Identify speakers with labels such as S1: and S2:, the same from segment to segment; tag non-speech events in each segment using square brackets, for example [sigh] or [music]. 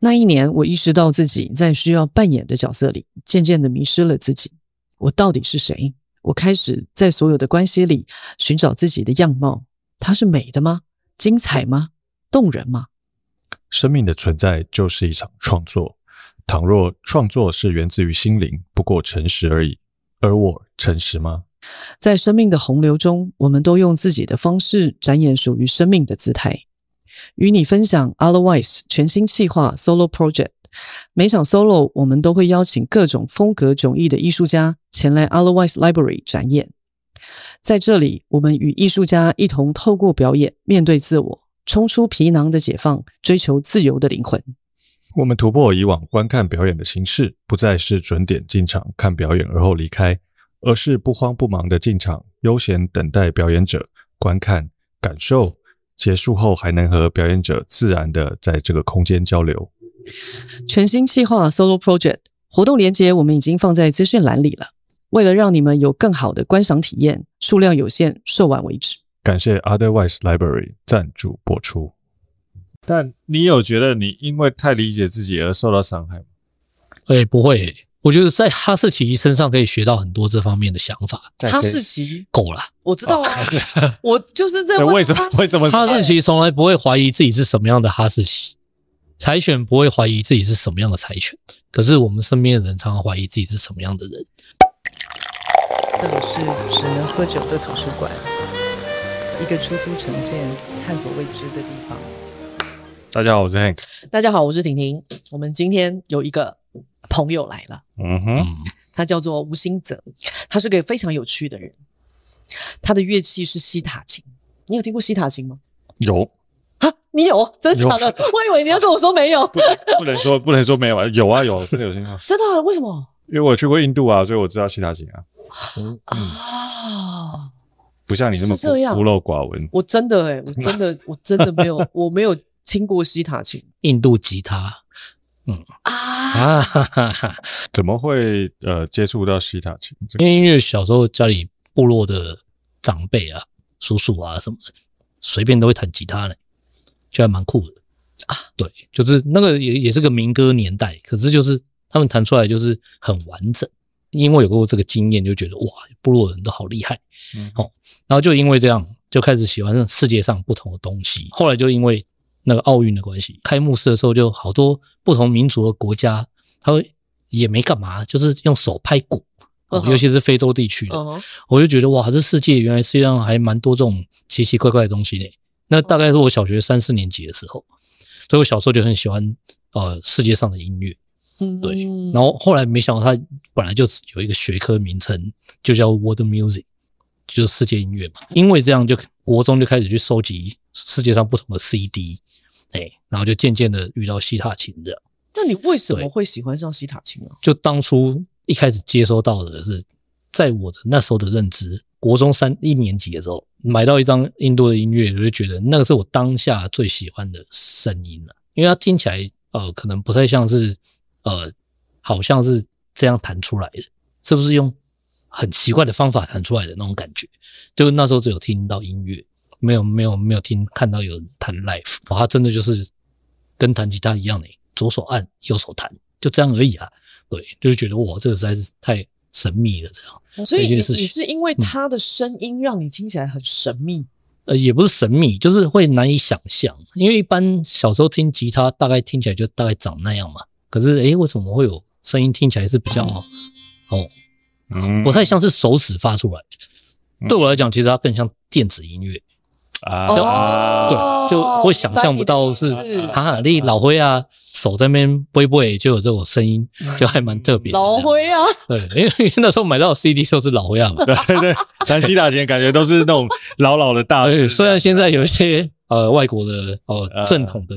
S1: 那一年，我意识到自己在需要扮演的角色里，渐渐的迷失了自己。我到底是谁？我开始在所有的关系里寻找自己的样貌。它是美的吗？精彩吗？动人吗？
S2: 生命的存在就是一场创作。倘若创作是源自于心灵，不过诚实而已。而我诚实吗？
S1: 在生命的洪流中，我们都用自己的方式展演属于生命的姿态。与你分享 Otherwise 全新企划 Solo Project。每场 Solo，我们都会邀请各种风格迥异的艺术家前来 Otherwise Library 展演。在这里，我们与艺术家一同透过表演面对自我，冲出皮囊的解放，追求自由的灵魂。
S2: 我们突破以往观看表演的形式，不再是准点进场看表演而后离开，而是不慌不忙的进场，悠闲等待表演者观看、感受。结束后还能和表演者自然的在这个空间交流。
S1: 全新企划 Solo Project 活动链接我们已经放在资讯栏里了。为了让你们有更好的观赏体验，数量有限，售完为止。
S2: 感谢 Otherwise Library 赞助播出。
S3: 但你有觉得你因为太理解自己而受到伤害吗？
S4: 诶、欸、不会、欸。我觉得在哈士奇身上可以学到很多这方面的想法。
S1: 哈士奇
S4: 狗啦，
S1: 我知道啊，[laughs] 我就是在
S3: 为什么？为什么
S4: 哈士奇从来不会怀疑自己是什么样的哈士奇？柴犬不会怀疑自己是什么样的柴犬，可是我们身边的人常常怀疑自己是什么样的人。
S1: 这里是只能喝酒的图书馆，一个出租成见、探索未知的地方。
S3: 大家好，我是 Hank。
S1: 大家好，我是婷婷。我们今天有一个。朋友来了，
S3: 嗯哼，
S1: 他叫做吴兴泽，他是个非常有趣的人。他的乐器是西塔琴，你有听过西塔琴吗？
S3: 有
S1: 啊，你有？真的假的？我以为你要跟我说没有，
S3: 不，不能说，不能说没有啊，有啊，有，真的有听过。
S1: 真的啊？为什么？
S3: 因为我去过印度啊，所以我知道西塔琴啊。
S1: 嗯啊，
S3: 不像你那么孤陋寡闻。
S1: 我真的哎，我真的，我真的没有，我没有听过西塔琴，
S4: 印度吉他。嗯啊哈哈哈，[laughs]
S3: 怎么会呃接触到西塔琴？
S4: 因为因为小时候家里部落的长辈啊、叔叔啊什么的，随便都会弹吉他呢，就还蛮酷的啊。对，就是那个也也是个民歌年代，可是就是他们弹出来就是很完整。因为有过这个经验，就觉得哇，部落人都好厉害，嗯，哦，然后就因为这样就开始喜欢上世界上不同的东西。后来就因为。那个奥运的关系，开幕式的时候就好多不同民族的国家，他会也没干嘛，就是用手拍鼓，哦 uh. 尤其是非洲地区的，uh -huh. 我就觉得哇，这世界原来世界上还蛮多这种奇奇怪怪的东西呢。那大概是我小学三四年级的时候，所以我小时候就很喜欢呃世界上的音乐，嗯，对。然后后来没想到它本来就有一个学科名称，就叫 World Music，就是世界音乐嘛。因为这样，就国中就开始去收集世界上不同的 CD。哎、欸，然后就渐渐的遇到西塔琴这样。
S1: 那你为什么会喜欢上西塔琴呢？
S4: 就当初一开始接收到的是，在我的那时候的认知，国中三一年级的时候，买到一张印度的音乐，我就觉得那个是我当下最喜欢的声音了，因为它听起来呃，可能不太像是呃，好像是这样弹出来的，是不是用很奇怪的方法弹出来的那种感觉？就那时候只有听到音乐。没有没有没有听看到有人弹 life，他真的就是跟弹吉他一样的，左手按右手弹，就这样而已啊。对，就是觉得哇，这个实在是太神秘了，这样。
S1: 所以你你是因为他的声音让你听起来很神秘？
S4: 呃，也不是神秘，就是会难以想象。因为一般小时候听吉他，大概听起来就大概长那样嘛。可是诶，为什么会有声音听起来是比较哦，嗯，不太像是手指发出来的？对我来讲，其实它更像电子音乐。啊，对，就会想象不到是哈哈你老灰啊，手在那边挥挥就有这种声音，就还蛮特别。
S1: 老灰啊，
S4: 对，[laughs] 因为那时候买到 CD 都是老灰啊。嘛，
S3: 对对。对，弹西塔琴感觉都是那种老老的大师。
S4: 虽然现在有一些呃外国的哦正统的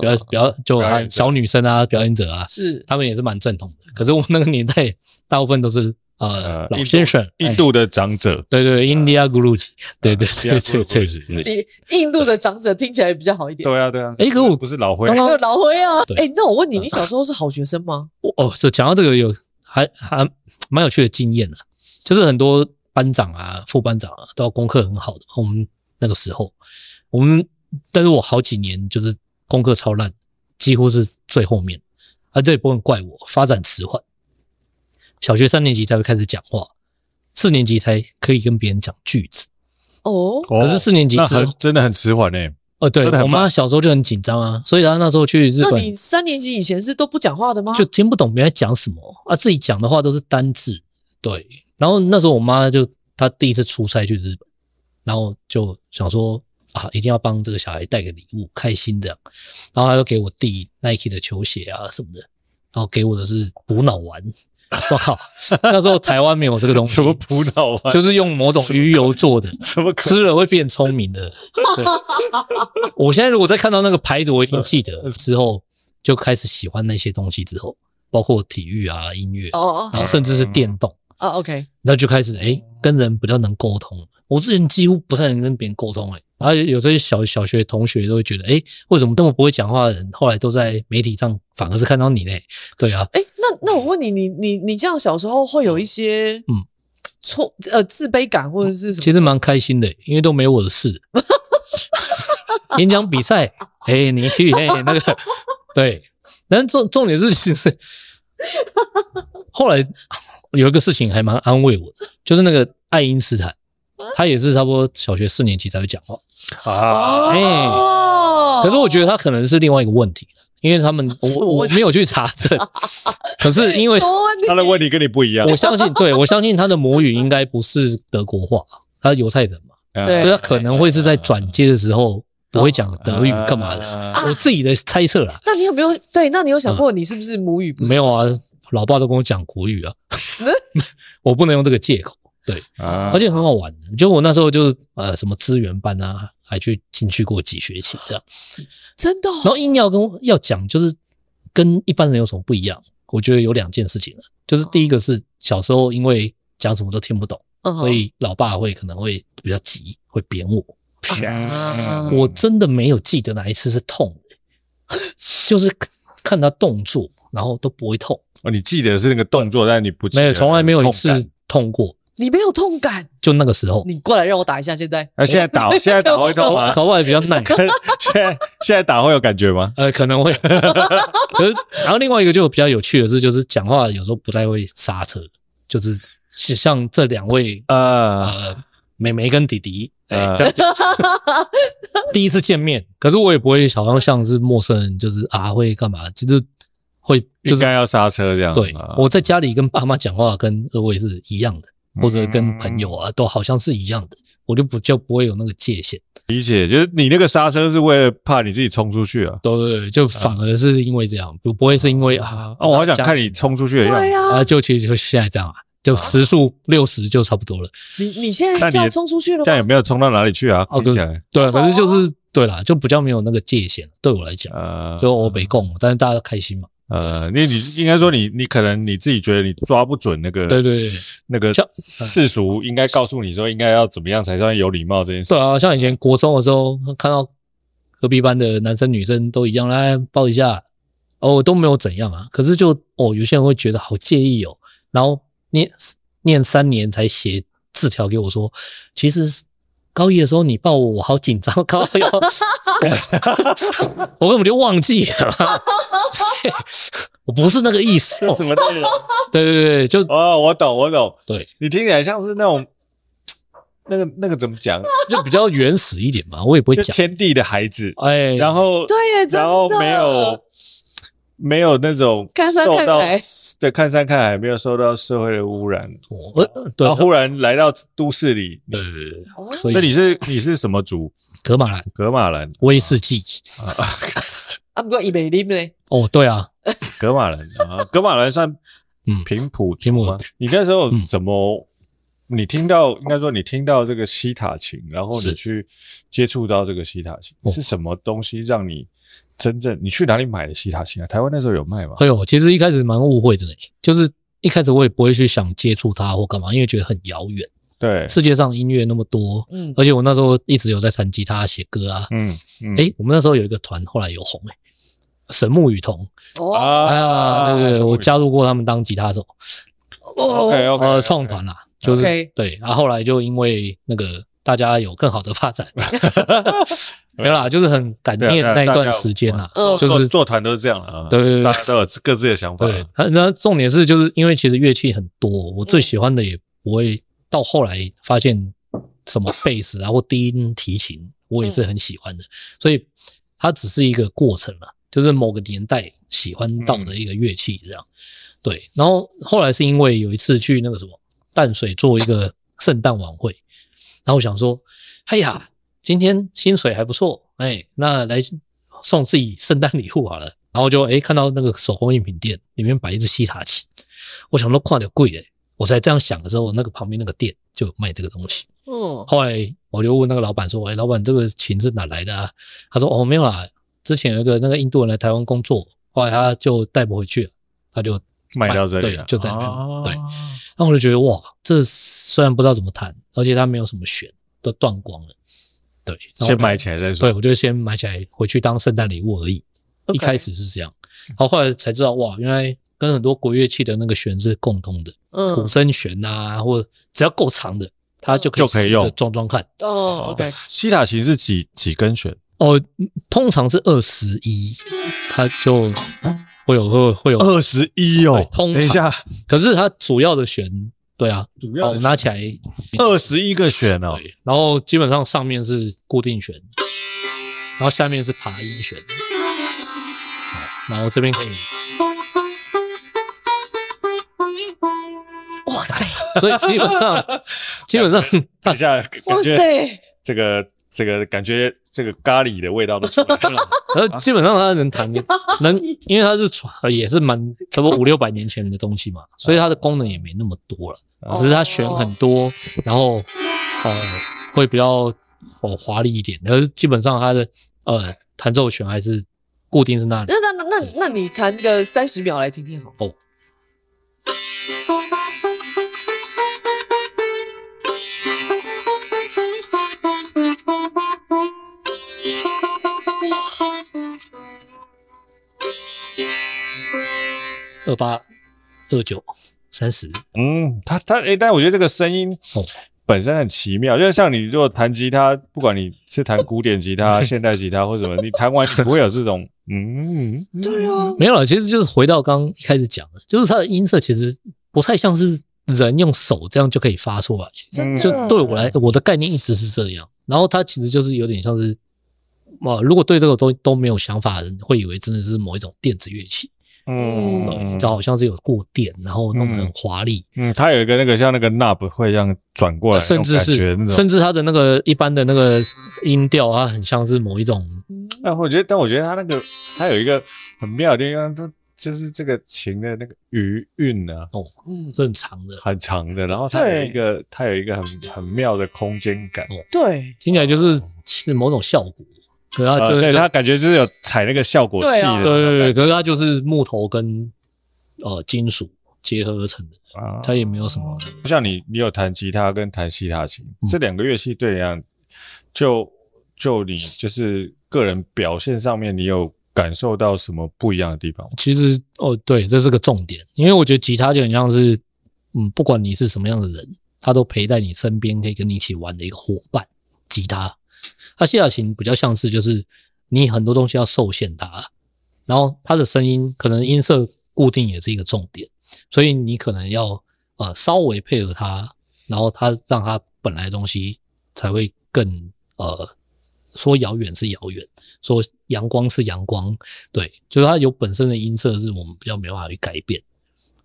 S4: 比较比较就小女生啊表演者啊，是。他们也是蛮正统的，可是我们那个年代大部分都是。呃，老先生，
S3: 印度的长者，
S4: 对对，India Guruji，对对对对对
S1: 对，印度的长者听起来比较好一点。
S3: 对啊对啊，
S4: 哎，可我
S3: 不是老灰，
S1: 老灰啊。哎，那我问你，你小时候是好学生吗？
S4: 哦，是讲到这个有还还蛮有趣的经验的，就是很多班长啊、副班长啊，都要功课很好的。我们那个时候，我们但是我好几年就是功课超烂，几乎是最后面，啊，这也不能怪我，发展迟缓。小学三年级才会开始讲话，四年级才可以跟别人讲句子。
S1: 哦，
S4: 可是四年级之后
S3: 真的很迟缓诶。
S4: 哦，对，我妈小时候就很紧张啊，所以她那时候去日本。
S1: 那你三年级以前是都不讲话的吗？
S4: 就听不懂别人讲什么啊，自己讲的话都是单字。对，然后那时候我妈就她第一次出差去日本，然后就想说啊，一定要帮这个小孩带个礼物，开心这样。然后她就给我弟 Nike 的球鞋啊什么的，然后给我的是补脑丸。[laughs] 我靠！那时候台湾没有这个东西，
S3: 什么葡萄啊？
S4: 就是用某种鱼油做的，[laughs]
S3: 什么
S4: 吃了会变聪明的。对，[laughs] 我现在如果再看到那个牌子，我已经记得。之后就开始喜欢那些东西，之后包括体育啊、音乐，哦，然后甚至是电动
S1: 啊。OK，
S4: 那就开始诶，跟人比较能沟通。我之前几乎不太能跟别人沟通哎。然后有这些小小学同学都会觉得，哎，为什么这么不会讲话的人，后来都在媒体上反而是看到你嘞？对啊，哎，
S1: 那那我问你，你你你这样小时候会有一些嗯错呃自卑感或者是什么？
S4: 其实蛮开心的，因为都没我的事。[laughs] 演讲比赛，哎，你去哎那个对，但重重点是其实 [laughs] 后来有一个事情还蛮安慰我的，就是那个爱因斯坦。他也是差不多小学四年级才会讲话啊，哎、欸，可是我觉得他可能是另外一个问题，因为他们我我没有去查证，[laughs] 可是因为
S3: 他的问题跟你不一样，
S4: 我相信，对，我相信他的母语应该不是德国话，他是犹太人嘛，所以他可能会是在转接的时候不会讲德语干嘛的，我自己的猜测啦。
S1: 那你有没有对？那你有想过你是不是母语不是？
S4: 没有啊，老爸都跟我讲国语啊，[laughs] 我不能用这个借口。对，而且很好玩。就我那时候就呃什么资源班啊，还去进去过几学期这样，
S1: 真的。
S4: 然后硬要跟要讲，就是跟一般人有什么不一样？我觉得有两件事情了，就是第一个是小时候因为讲什么都听不懂，所以老爸会可能会比较急，会扁我。我真的没有记得哪一次是痛的，[laughs] 就是看他动作，然后都不会痛。
S3: 哦，你记得是那个动作，但你不记得，
S4: 没有，从来没有一次痛过。
S1: 你没有痛感，就那个时候，你过来让我打一下。现在，
S3: 那现在打，[laughs] 现在打会痛吗？[laughs]
S4: 口外比较嫩。
S3: 现在现在打会有感觉吗？
S4: 呃，可能会。可是，然后另外一个就比较有趣的是，就是讲话有时候不太会刹车，就是像这两位呃，妹妹跟弟弟，呃，[laughs] 第一次见面，可是我也不会好像像是陌生人，就是啊会干嘛，就是会就是
S3: 应该要刹车这样。
S4: 对，我在家里跟爸妈讲话，跟二位是一样的。或者跟朋友啊，都好像是一样的，我就不就不会有那个界限。
S3: 理解，就是你那个刹车是为了怕你自己冲出去啊？
S4: 对对对，就反而是因为这样，不不会是因为啊。
S3: 哦，我好想看你冲出去的样子。
S1: 对呀，
S4: 啊，就其实就现在这样啊，就时速六十就差不多了。
S1: 你你现在就要冲出去了吗？
S3: 这样也没有冲到哪里去啊？
S4: 哦，对对，反正就是对啦，就比较没有那个界限。对我来讲，就我没共，但是大家都开心嘛。
S3: 呃，你你应该说你你可能你自己觉得你抓不准那个
S4: 对对对
S3: 那个世俗应该告诉你说应该要怎么样才算有礼貌这件事。
S4: 对啊，像以前国中的时候看到隔壁班的男生女生都一样来抱一下，哦都没有怎样啊，可是就哦有些人会觉得好介意哦，然后念念三年才写字条给我说，其实。高一的时候你抱我，我好紧张。[laughs] 高一，[laughs] 我根本就忘记了，[laughs] 我不是那个意思。
S3: 什么内容？
S4: 对对对，就
S3: 哦，我懂，我懂。
S4: 对，
S3: 你听起来像是那种那个那个怎么讲？
S4: 就比较原始一点嘛。我也不会讲
S3: 天地的孩子，
S4: 哎，
S3: 然后
S1: 对，
S3: 然后没有没有那种受到。对，看山看海，没有受到社会的污染。
S4: 呃，对，
S3: 然后忽然来到都市里，
S4: 对
S3: 对对。所以你是你是什么族？
S4: 格马兰，
S3: 格马兰
S4: 威士忌。
S1: 啊，[laughs] 不过伊美林呢？
S4: 哦，对啊，
S3: 格马兰啊，格马兰算嗯平埔
S4: 平埔吗？
S3: 你那时候怎么？你听到应该说你听到这个西塔琴，然后你去接触到这个西塔琴，是什么东西让你？真正你去哪里买的西塔琴啊？台湾那时候有卖吗？
S4: 哎呦，其实一开始蛮误会的呢，就是一开始我也不会去想接触它或干嘛，因为觉得很遥远。
S3: 对，
S4: 世界上音乐那么多，嗯，而且我那时候一直有在弹吉他写歌啊，嗯嗯，哎，我们那时候有一个团，后来有红哎，神木雨桐哦，哎呀，对对，我加入过他们当吉他手，OK OK，创团啦，就是对，然后后来就因为那个。大家有更好的发展。[laughs] [laughs] 没有啦，就是很感念那一段时间啦，就是
S3: 做团都是这样啊，
S4: 对对对，
S3: 大家都有各自的想法。
S4: 对，那重点是就是因为其实乐器很多，我最喜欢的也不会到后来发现什么贝斯啊或低音提琴，我也是很喜欢的，所以它只是一个过程了，就是某个年代喜欢到的一个乐器这样。对，然后后来是因为有一次去那个什么淡水做一个圣诞晚会，然后我想说，哎呀。今天薪水还不错，哎，那来送自己圣诞礼物好了。然后就哎看到那个手工艺品店里面摆一只西塔琴，我想说跨点贵哎，我才这样想的时候，那个旁边那个店就有卖这个东西。嗯，后来我就问那个老板说，哎，老板这个琴是哪来的啊？他说哦没有啦，之前有一个那个印度人来台湾工作，后来他就带不回去了，他就
S3: 卖到这里了，
S4: 对，就在那边。哦、对，那我就觉得哇，这虽然不知道怎么弹，而且它没有什么弦，都断光了。对，
S3: 先买起来再说。
S4: 对，我就先买起来回去当圣诞礼物而已。Okay. 一开始是这样，然后后来才知道，哇，原来跟很多国乐器的那个弦是共通的。嗯，古筝弦啊，或者只要够长的，它就可以就可以用装装看。
S1: 哦，OK。
S3: 西塔琴是几几根弦？
S4: 哦，通常是二十一，它就会有会会有
S3: 二十一哦。
S4: 通常，
S3: 等一下，
S4: 可是它主要的弦。对啊，主要拿起来
S3: 二十一个弦哦，
S4: 然后基本上上面是固定弦，然后下面是爬音弦，然后这边可以，
S1: 哇塞，
S4: 所以基本上基本上 [laughs]
S3: 等一下，哇塞，这个。这个感觉，这个咖喱的味道都出来了。[laughs]
S4: 而基本上它能弹，[laughs] 能，因为它是传，也是蛮差不多五六百年前的东西嘛，所以它的功能也没那么多了。只是它弦很多，然后呃会比较哦华丽一点。而基本上它的呃弹奏权还是固定是那里。
S1: 那那那那那你弹个三十秒来听听好。哦。
S4: 二八二九三十，
S3: 嗯，他他诶，但我觉得这个声音本身很奇妙，就像你如果弹吉他，不管你是弹古典吉他、[laughs] 现代吉他或什么，你弹完你不会有这种，嗯，
S1: 对啊，
S4: 没有了，其实就是回到刚刚一开始讲的，就是它的音色其实不太像是人用手这样就可以发出来，
S1: 真的，
S4: 就对我来，我的概念一直是这样，然后它其实就是有点像是，哇，如果对这个都都没有想法的人，会以为真的是某一种电子乐器。嗯，就好像是有过电，然后弄得很华丽。
S3: 嗯，它有一个那个像那个 knob 会这样转过来，
S4: 甚至是甚至它的那个一般的那个音调，它很像是某一种。
S3: 但我觉得，但我觉得它那个它有一个很妙的地方，它就是这个琴的那个余韵呢，
S4: 哦，嗯，是很长的，
S3: 很长的。然后它有一个它有一个很很妙的空间感，
S1: 对，
S4: 听起来就是是某种效果。可是它就
S3: 对他感觉就是有踩那个效果器的，
S4: 对对对。可是它就是木头跟呃金属结合而成的，它也没有什么。
S3: 像你，你有弹吉他跟弹西塔琴这两个乐器，对呀，就就你就是个人表现上面，你有感受到什么不一样的地方？
S4: 其实哦，对，这是个重点，因为我觉得吉他就很像是，嗯，不管你是什么样的人，他都陪在你身边，可以跟你一起玩的一个伙伴。吉他。它西塔琴比较像是，就是你很多东西要受限它，然后它的声音可能音色固定也是一个重点，所以你可能要呃稍微配合它，然后它让它本来的东西才会更呃说遥远是遥远，说阳光是阳光，对，就是它有本身的音色是我们比较没办法去改变。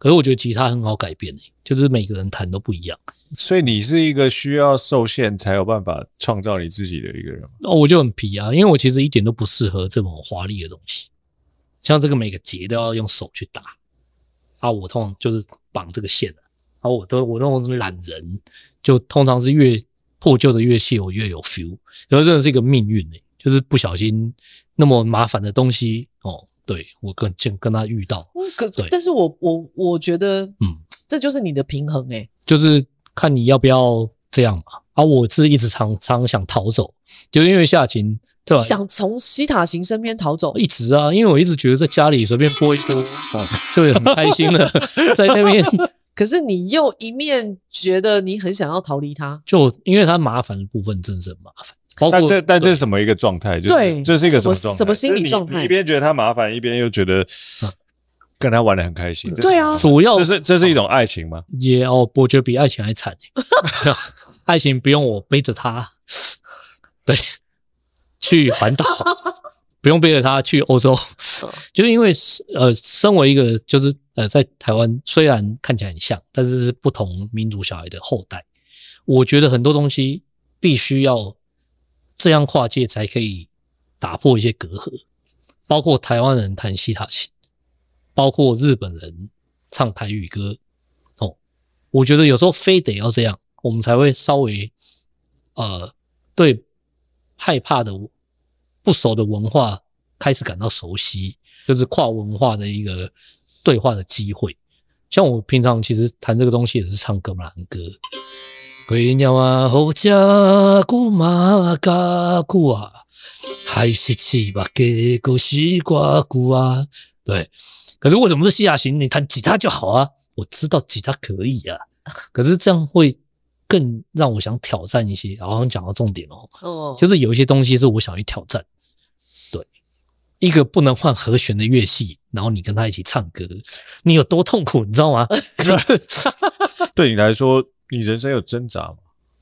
S4: 可是我觉得吉他很好改变，就是每个人弹都不一样。
S3: 所以你是一个需要受限才有办法创造你自己的一个人吗？
S4: 哦，我就很皮啊，因为我其实一点都不适合这种华丽的东西，像这个每个节都要用手去打啊。我通常就是绑这个线的啊，我都我那种懒人，就通常是越破旧的乐器我越有 feel。然后真的是一个命运诶，就是不小心那么麻烦的东西哦。对，我跟跟跟他遇到，
S1: 可但是我我我觉得，嗯，这就是你的平衡诶，
S4: 就是看你要不要这样嘛。啊，我是一直常常想逃走，就因为西塔琴，对吧？
S1: 想从西塔琴身边逃走，
S4: 一直啊，因为我一直觉得在家里随便播一播，[laughs] 就很开心了，在那边 [laughs]
S1: 可是你又一面觉得你很想要逃离他，
S4: 就因为他麻烦的部分真的是很麻烦。包括
S3: 但这但这是什么一个状态？就是
S1: 对
S3: 这是一个什么状态？
S1: 什么心理状态
S3: 就是你一边觉得他麻烦，一边又觉得跟他玩的很开心。
S1: 对啊，
S4: 主要
S3: 这是这是一种爱情吗？
S4: 也哦，我觉得比爱情还惨。[laughs] 爱情不用我背着他，对，去环岛，不用背着他去欧洲，就是因为呃，身为一个就是呃，在台湾虽然看起来很像，但是是不同民族小孩的后代，我觉得很多东西必须要这样跨界才可以打破一些隔阂，包括台湾人弹西塔琴，包括日本人唱台语歌，哦，我觉得有时候非得要这样。我们才会稍微，呃，对害怕的不熟的文化开始感到熟悉，就是跨文化的一个对话的机会。像我平常其实弹这个东西也是唱格马兰歌，归鸟啊，后家姑妈嘎古啊，还是七八给个西瓜古啊。对，可是为什么是西雅琴？你弹吉他就好啊。我知道吉他可以啊，可是这样会。更让我想挑战一些，好像讲到重点哦，哦，就是有一些东西是我想去挑战。对，一个不能换和弦的乐器，然后你跟他一起唱歌，你有多痛苦，你知道吗？[laughs] [laughs]
S3: 对你来说，你人生有挣扎吗？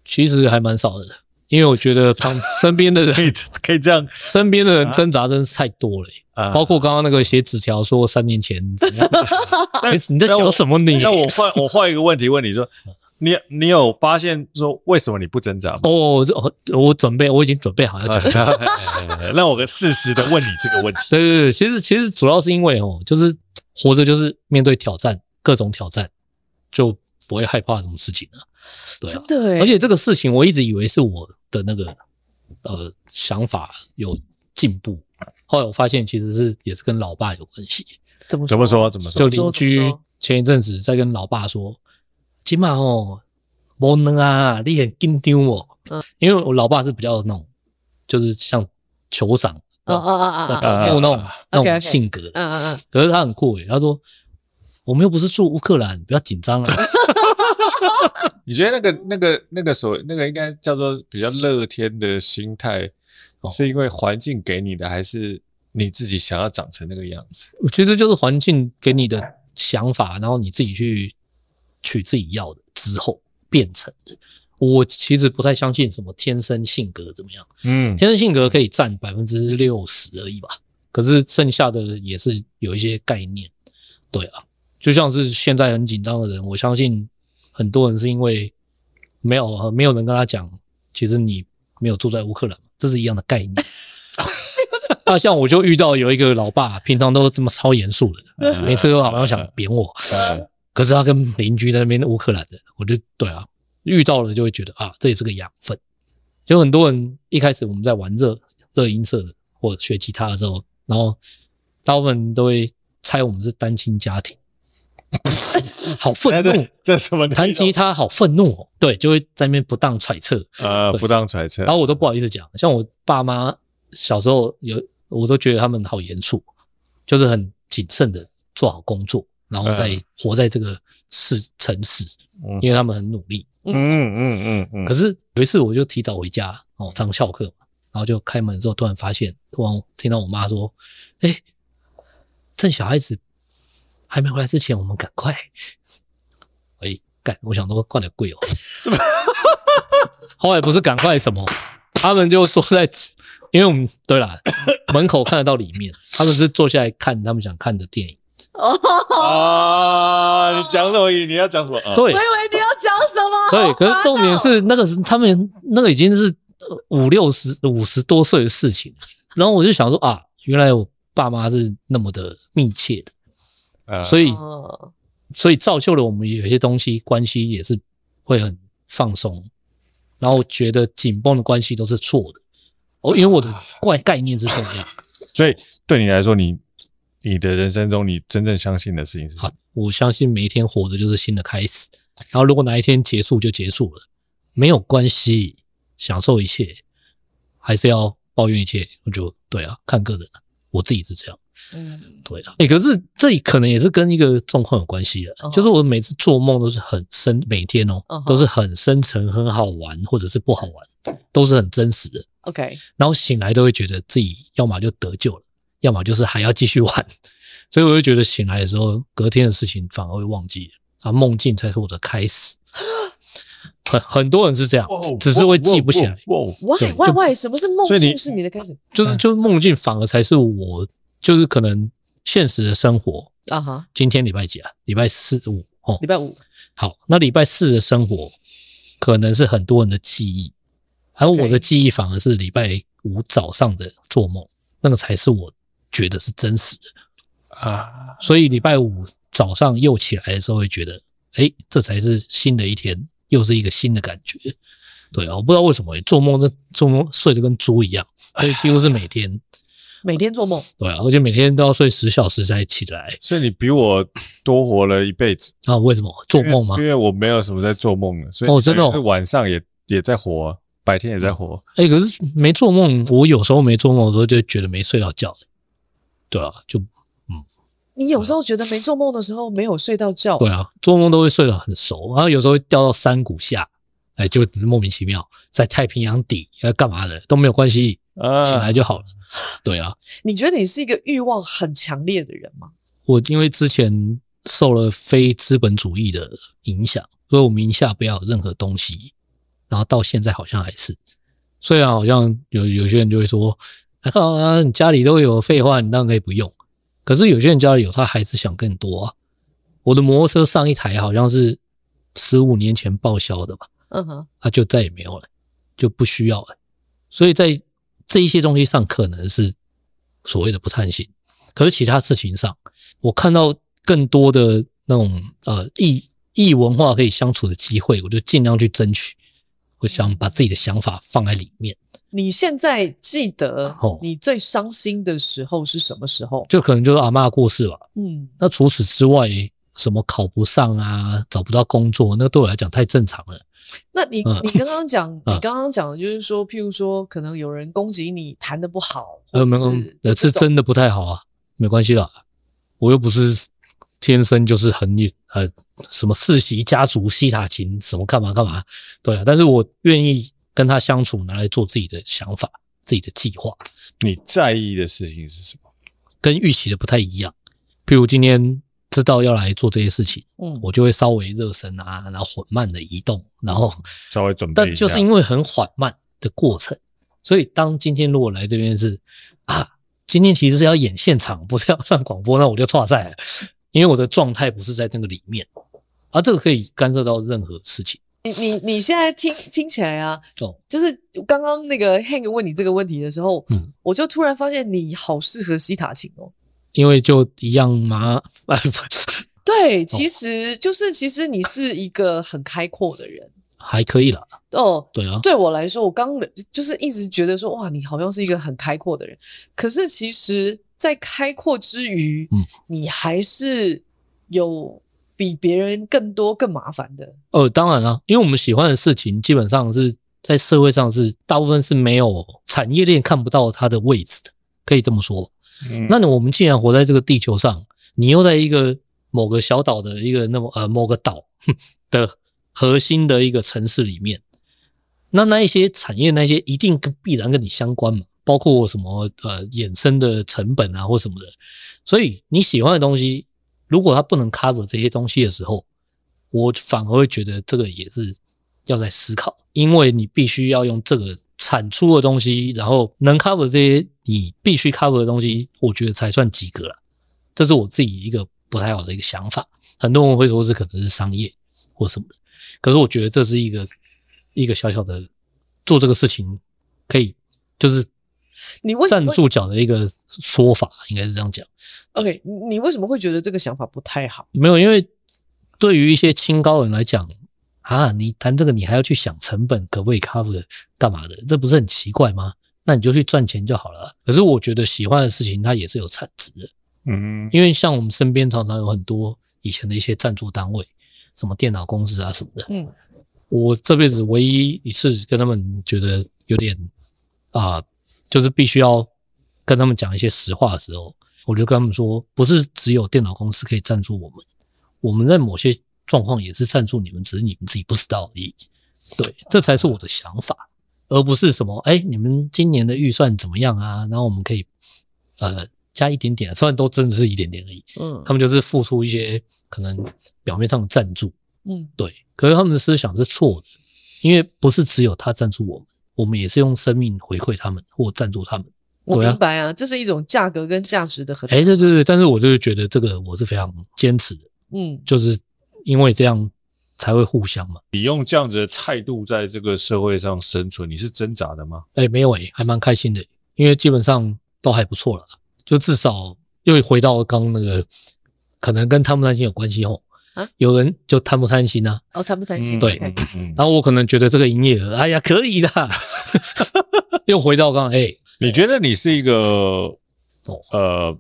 S4: 其实还蛮少的，因为我觉得旁 [laughs] 身边的人
S3: 可以可以这样，
S4: 身边的人挣扎真是太多了，啊、包括刚刚那个写纸条说三年前怎样，[laughs] 你在想什么你？
S3: 那我换我换一个问题问你说。你你有发现说为什么你不挣扎吗？
S4: 哦，我我准备，我已经准备好要挣扎。[laughs]
S3: 那我个适时的问你这个问题。
S4: 对对对，其实其实主要是因为哦，就是活着就是面对挑战，各种挑战，就不会害怕什么事情啊。对啊，
S1: 真的，
S4: 而且这个事情我一直以为是我的那个呃想法有进步，后来我发现其实是也是跟老爸有关系。
S1: 怎么
S3: 怎么说？怎么说？
S4: 就邻居前一阵子在跟老爸说。起码哦，无能啊，你很紧张哦。嗯，因为我老爸是比较那种，就是像酋长，
S1: 啊啊啊啊
S4: 啊，有那种那种性格。嗯嗯嗯。可是他很酷诶，他说我们又不是住乌克兰，不要紧张啊。[laughs]
S3: 你觉得那个那个那个所那个应该叫做比较乐天的心态，是因为环境给你的，还是你自己想要长成那个样子？
S4: 我其实就是环境给你的想法，然后你自己去。取自己要的之后变成的，我其实不太相信什么天生性格怎么样，嗯，天生性格可以占百分之六十而已吧，可是剩下的也是有一些概念，对啊，就像是现在很紧张的人，我相信很多人是因为没有没有人跟他讲，其实你没有住在乌克兰，这是一样的概念。[laughs] 那像我就遇到有一个老爸，平常都这么超严肃的，[laughs] 每次都好像想扁我。可是他跟邻居在那边乌克兰的，我就对啊，遇到了就会觉得啊，这也是个养分。有很多人一开始我们在玩热热音色或者学吉他的时候，然后大部分都会猜我们是单亲家庭，[laughs] 好愤怒，
S3: 这什么
S4: 弹吉他好愤怒哦，对，就会在那边不当揣测
S3: 啊，不当揣测。
S4: 然后我都不好意思讲，像我爸妈小时候有，我都觉得他们好严肃，就是很谨慎的做好工作。然后再活在这个市城市，因为他们很努力。嗯嗯嗯嗯。可是有一次我就提早回家哦，上翘课嘛，然后就开门之后突然发现，突然听到我妈说：“哎，趁小孩子还没回来之前，我们赶快。[laughs] ”哎，赶！我想说，快点贵哦。[laughs] 后来不是赶快什么，他们就坐在，因为我们对啦，[laughs] 门口看得到里面，他们是坐下来看他们想看的电影。
S3: 哦啊！你讲什么？你要讲什么？啊、
S4: 对，
S1: 我以为你要讲什么？
S4: 对，可是重点是那个是他们那个已经是五六十五十多岁的事情，然后我就想说啊，原来我爸妈是那么的密切的，呃、所以所以造就了我们有些东西关系也是会很放松，然后觉得紧绷的关系都是错的哦，因为我的怪概念是这样，[laughs]
S3: 所以对你来说你。你的人生中，你真正相信的事情是什
S4: 么？我相信每一天活着就是新的开始。然后，如果哪一天结束就结束了，没有关系，享受一切，还是要抱怨一切？我就对啊，看个人，我自己是这样。
S1: 嗯，
S4: 对啊。哎、欸，可是这可能也是跟一个状况有关系的，uh -huh. 就是我每次做梦都是很深，每天哦、喔 uh -huh. 都是很深沉、很好玩，或者是不好玩，都是很真实的。
S1: OK，
S4: 然后醒来都会觉得自己要么就得救了，要么就是还要继续玩，所以我就觉得醒来的时候，隔天的事情反而会忘记，啊，梦境才是我的开始。很很多人是这样，只是会记不起来。
S1: Why why why？什么是梦境？是你的开始？
S4: 就是就是梦境反而才是我，就是可能现实的生活啊哈。今天礼拜几啊？礼拜四五哦。
S1: 礼拜五。
S4: 好，那礼拜四的生活可能是很多人的记忆，而我的记忆反而是礼拜五早上的做梦，那个才是我觉得是真实的啊。所以礼拜五早上又起来的时候，会觉得，哎，这才是新的一天。又是一个新的感觉，对啊，我不知道为什么做梦，这做梦睡得跟猪一样，所以几乎是每天
S1: 每天做梦，
S4: 对啊，而且每天都要睡十小时才起来，
S3: 所以你比我多活了一辈子
S4: 啊？为什么做梦吗？
S3: 因为，因为我没有什么在做梦的，所以哦，真的是晚上也也在活，白天也在活。
S4: 哎、欸，可是没做梦，我有时候没做梦的时候就觉得没睡到觉，对啊，就嗯。
S1: 你有时候觉得没做梦的时候没有睡到觉，
S4: 对啊，做梦都会睡得很熟，然后有时候会掉到山谷下，哎，就莫名其妙在太平洋底要干嘛的都没有关系，醒来就好了。对啊，
S1: 你觉得你是一个欲望很强烈的人吗？
S4: 我因为之前受了非资本主义的影响，所以我名下不要有任何东西，然后到现在好像还是，虽然好像有有些人就会说，啊，你家里都有废话，你当然可以不用。可是有些人家里有，他还是想更多啊。我的摩托车上一台好像是十五年前报销的吧，嗯哼，他就再也没有了，就不需要了。所以在这一些东西上，可能是所谓的不贪心。可是其他事情上，我看到更多的那种呃异异文化可以相处的机会，我就尽量去争取。我想把自己的想法放在里面。
S1: 你现在记得你最伤心的时候是什么时候？
S4: 就可能就是阿嬷过世吧。嗯，那除此之外，什么考不上啊，找不到工作，那对我来讲太正常了。
S1: 那你你刚刚讲，你刚刚讲的就是说，譬如说，可能有人攻击你弹的不好，呃，没有，
S4: 那是真的不太好啊，没关系啦，我又不是天生就是很呃什么世袭家族西塔琴什么干嘛干嘛，对啊，但是我愿意。跟他相处，拿来做自己的想法、自己的计划。
S3: 你在意的事情是什么？
S4: 跟预期的不太一样。譬如今天知道要来做这些事情，嗯，我就会稍微热身啊，然后缓慢的移动，然后 [laughs]
S3: 稍微准备。
S4: 但就是因为很缓慢的过程，所以当今天如果来这边是啊，今天其实是要演现场，不是要上广播，那我就错赛了，[laughs] 因为我的状态不是在那个里面，而、啊、这个可以干涉到任何事情。
S1: 你你你现在听听起来啊，哦，就是刚刚那个 Hank 问你这个问题的时候，嗯，我就突然发现你好适合西塔琴哦，
S4: 因为就一样嘛，
S1: 对，[laughs] 其实就是其实你是一个很开阔的人，
S4: 还可以啦，
S1: 哦，
S4: 对啊，
S1: 对我来说，我刚就是一直觉得说，哇，你好像是一个很开阔的人，可是其实，在开阔之余，嗯，你还是有。比别人更多更麻烦的，
S4: 哦，当然了，因为我们喜欢的事情，基本上是在社会上是大部分是没有产业链看不到它的位置的，可以这么说。那我们既然活在这个地球上，你又在一个某个小岛的一个那么呃某个岛的核心的一个城市里面，那那一些产业那些一定跟必然跟你相关嘛，包括什么呃衍生的成本啊或什么的，所以你喜欢的东西。如果它不能 cover 这些东西的时候，我反而会觉得这个也是要在思考，因为你必须要用这个产出的东西，然后能 cover 这些你必须 cover 的东西，我觉得才算及格了。这是我自己一个不太好的一个想法。很多人会说是可能是商业或什么的，可是我觉得这是一个一个小小的做这个事情可以就是你站住脚的一个说法，应该是这样讲。
S1: OK，你为什么会觉得这个想法不太好？
S4: 没有，因为对于一些清高人来讲，啊，你谈这个你还要去想成本可不可以 cover 干嘛的，这不是很奇怪吗？那你就去赚钱就好了。可是我觉得喜欢的事情它也是有产值的，嗯，因为像我们身边常常有很多以前的一些赞助单位，什么电脑公司啊什么的，嗯，我这辈子唯一一次跟他们觉得有点啊，就是必须要跟他们讲一些实话的时候。我就跟他们说，不是只有电脑公司可以赞助我们，我们在某些状况也是赞助你们，只是你们自己不知道而已。对，这才是我的想法，而不是什么哎，你们今年的预算怎么样啊？然后我们可以呃加一点点，虽然都真的是一点点而已。嗯，他们就是付出一些可能表面上的赞助。嗯，对。可是他们的思想是错的，因为不是只有他赞助我们，我们也是用生命回馈他们或赞助他们。
S1: 我明白啊，这是一种价格跟价值的衡量。
S4: 哎，对对对，但是我就是觉得这个我是非常坚持的。嗯，就是因为这样。才会互相嘛。
S3: 你用这样子的态度在这个社会上生存，你是挣扎的吗？
S4: 哎、欸，没有哎、欸，还蛮开心的，因为基本上都还不错了，就至少又回到刚刚那个，可能跟贪不贪心有关系哦。啊，有人就贪不贪心啊？
S1: 哦，贪不贪心？
S4: 对，然后我可能觉得这个营业额，哎呀，可以的。[laughs] 又回到刚刚，哎，
S3: 你觉得你是一个哦呃。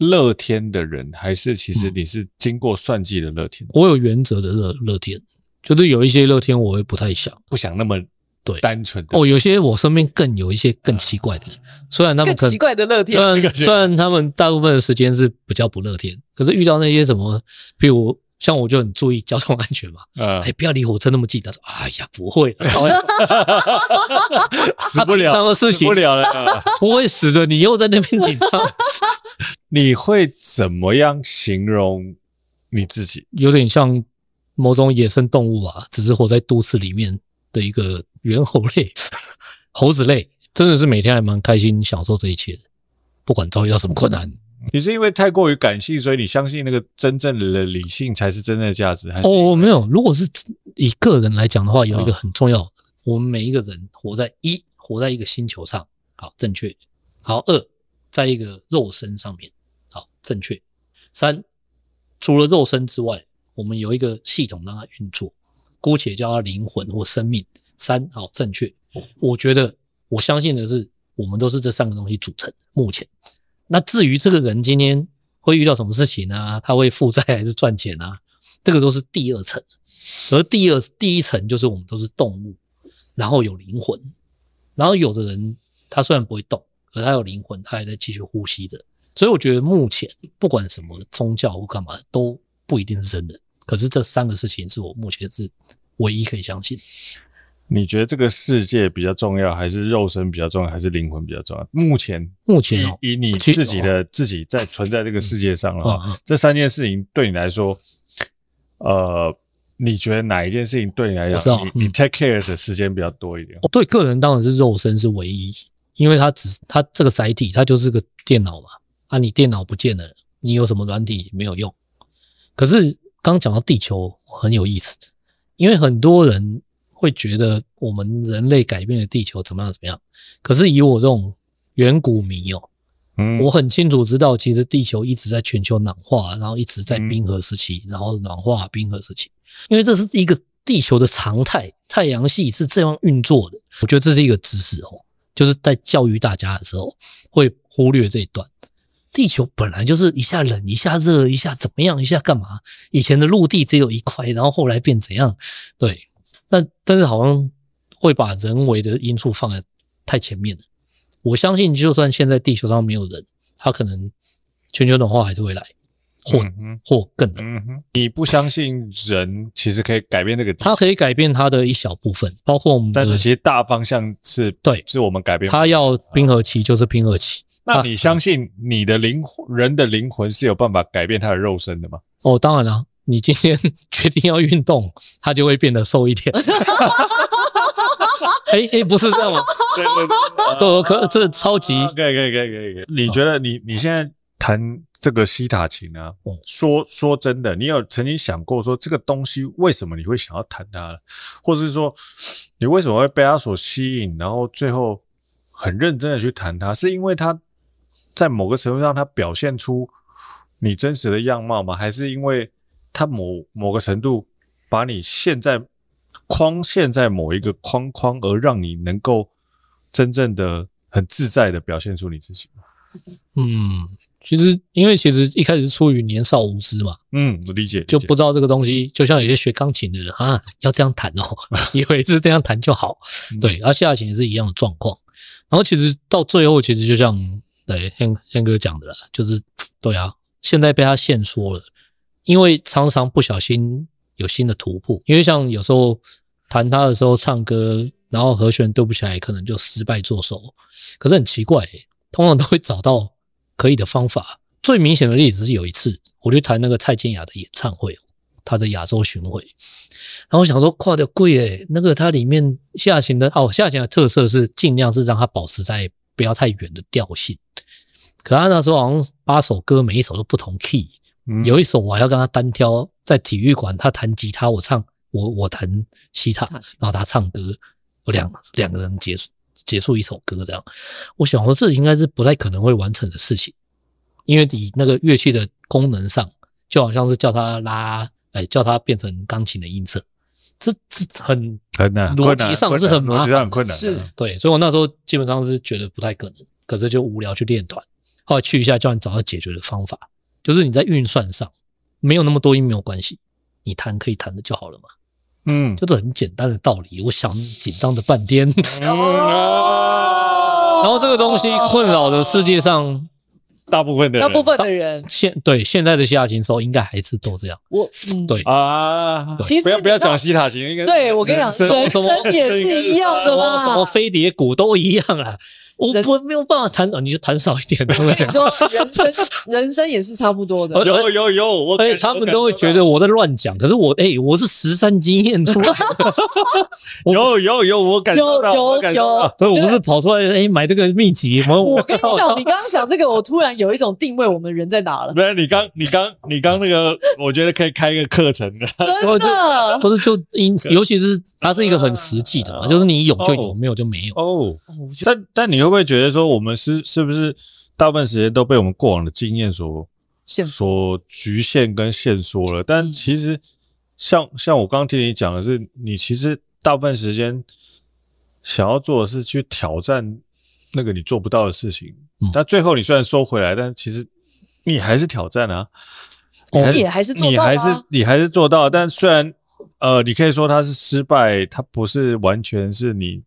S3: 乐天的人，还是其实你是经过算计的乐天？
S4: 我有原则的乐乐天，就是有一些乐天我会不太想，
S3: 不想那么对单纯。
S4: 哦，有些我身边更有一些更奇怪的人，虽然他们
S1: 更奇怪的乐天，
S4: 虽然 [laughs] 虽然他们大部分的时间是比较不乐天，可是遇到那些什么，譬如像我就很注意交通安全嘛，嗯，哎，不要离火车那么近。他说，哎呀，不会，[laughs]
S3: 死不了，
S4: 的事情，死
S3: 不了了，
S4: 不会死的，你又在那边紧张。[laughs]
S3: 你会怎么样形容你自己？
S4: 有点像某种野生动物啊，只是活在都市里面的一个猿猴类、[laughs] 猴子类，真的是每天还蛮开心享受这一切的，不管遭遇到什么困难。
S3: 你是因为太过于感性，所以你相信那个真正的理性才是真正的价值？还是？
S4: 哦，没有。如果是以个人来讲的话，有一个很重要我们每一个人活在一，活在一个星球上，好，正确。好，二，在一个肉身上面。好，正确。三，除了肉身之外，我们有一个系统让它运作，姑且叫它灵魂或生命。三，好，正确。我觉得，我相信的是，我们都是这三个东西组成。目前，那至于这个人今天会遇到什么事情啊？他会负债还是赚钱啊？这个都是第二层。而第二、第一层就是我们都是动物，然后有灵魂，然后有的人他虽然不会动，可他有灵魂，他还在继续呼吸着。所以我觉得目前不管什么宗教或干嘛都不一定是真的，可是这三个事情是我目前是唯一可以相信。
S3: 你觉得这个世界比较重要，还是肉身比较重要，还是灵魂比较重要？目前，
S4: 目前
S3: 以你自己的自己在存在这个世界上了，嗯嗯、这三件事情对你来说，呃，你觉得哪一件事情对你来讲，你你 take care 的时间比较多一点？
S4: 对个人当然是肉身是唯一，因为它只它这个载体它就是个电脑嘛。啊，你电脑不见了，你有什么软体没有用？可是刚讲到地球很有意思，因为很多人会觉得我们人类改变了地球怎么样怎么样。可是以我这种远古迷哦，嗯，我很清楚知道，其实地球一直在全球暖化，然后一直在冰河时期，然后暖化冰河时期，因为这是一个地球的常态，太阳系是这样运作的。我觉得这是一个知识哦，就是在教育大家的时候会忽略这一段。地球本来就是一下冷一下热一下怎么样一下干嘛？以前的陆地只有一块，然后后来变怎样？对，但但是好像会把人为的因素放在太前面了。我相信，就算现在地球上没有人，他可能全球暖化还是会来，或、嗯、或更。
S3: 你不相信人其实可以改变这个？
S4: 他可以改变他的一小部分，包括我们的。
S3: 但是其实大方向是对，是我们改变。
S4: 他要冰河期就是冰河期。
S3: 那你相信你的灵魂，人的灵魂是有办法改变他的肉身的吗？[laughs]
S4: 哦，当然了，你今天决定要运动，他就会变得瘦一点。[laughs] 哎哎，不是这样吗？对对对，[laughs] 可这超级
S3: 可以可以可以可以可以。你觉得你你现在弹这个西塔琴啊？说说真的，你有曾经想过说这个东西为什么你会想要弹它，或者是说你为什么会被它所吸引，然后最后很认真的去弹它，是因为它？在某个程度上，它表现出你真实的样貌吗？还是因为它某某个程度把你现在框限在某一个框框，而让你能够真正的很自在的表现出你自己？
S4: 嗯，其实因为其实一开始是出于年少无知嘛，
S3: 嗯，我理解，
S4: 就不知道这个东西，就像有些学钢琴的人 [laughs] 啊，要这样弹哦，[laughs] 以为是这样弹就好，对，而西塔琴也是一样的状况。然后其实到最后，其实就像。对，宪宪哥讲的啦，就是对啊，现在被他限缩了，因为常常不小心有新的突破，因为像有时候弹他的时候唱歌，然后和弦对不起来，可能就失败作手。可是很奇怪，通常都会找到可以的方法。最明显的例子是有一次我去弹那个蔡健雅的演唱会，她的亚洲巡回，然后我想说跨的贵诶，那个它里面下行的哦，下行的特色是尽量是让它保持在不要太远的调性。可他那时候好像八首歌，每一首都不同 key，嗯，有一首我还要跟他单挑，在体育馆他弹吉他，我唱我我弹西塔，然后他唱歌，我两两个人结束结束一首歌这样。我想说这应该是不太可能会完成的事情，因为你那个乐器的功能上，就好像是叫它拉，哎，叫它变成钢琴的音色，这这很
S3: 很难，
S4: 逻辑上是很麻烦，
S3: 逻辑上很困难，
S4: 是对，所以我那时候基本上是觉得不太可能，可是就无聊去练团。后来去一下，叫你找到解决的方法，就是你在运算上没有那么多音没有关系，你弹可以弹的就好了嘛。嗯，就是很简单的道理。我想紧张的半天，[laughs] 然后这个东西困扰了世界上
S3: 大部分的人，
S1: 大部分的人
S4: 现对现在的西塔琴手应该还是都这样。
S1: 我嗯。
S4: 对。
S3: 啊，其实不要不要讲西塔琴，应该
S1: 对我跟你讲，人生也是一样的嘛，
S4: 什么飞碟鼓都一样啦。我我没有办法弹，你就谈少一点。对不对？
S1: 你 [laughs] 说人生，[laughs] 人生也是差不多的。
S3: 有有有，我
S4: 哎，他们都会觉得我在乱讲。可是我哎，我是实战经验出来的。[laughs]
S3: 有有有，我感受到，
S1: 有有有。
S4: 所以我不是跑出来哎买这个秘籍。
S1: 我跟你讲，你刚刚讲这个，我突然有一种定位，我们人在哪了？
S3: 不是你刚你刚你刚那个，我觉得可以开一个课程的。
S1: 真的，
S4: 不是就因，尤其是它是一个很实际的嘛，就是你有就有，没有就没有。
S3: 哦，但但你会不会觉得说我们？是是不是大部分时间都被我们过往的经验所所局限跟限缩了？但其实像像我刚刚听你讲的是，你其实大部分时间想要做的是去挑战那个你做不到的事情。但最后你虽然收回来，但其实你还是挑战啊，
S1: 你也还是做到，
S3: 你还是你还是做到。但虽然呃，你可以说它是失败，它不是完全是你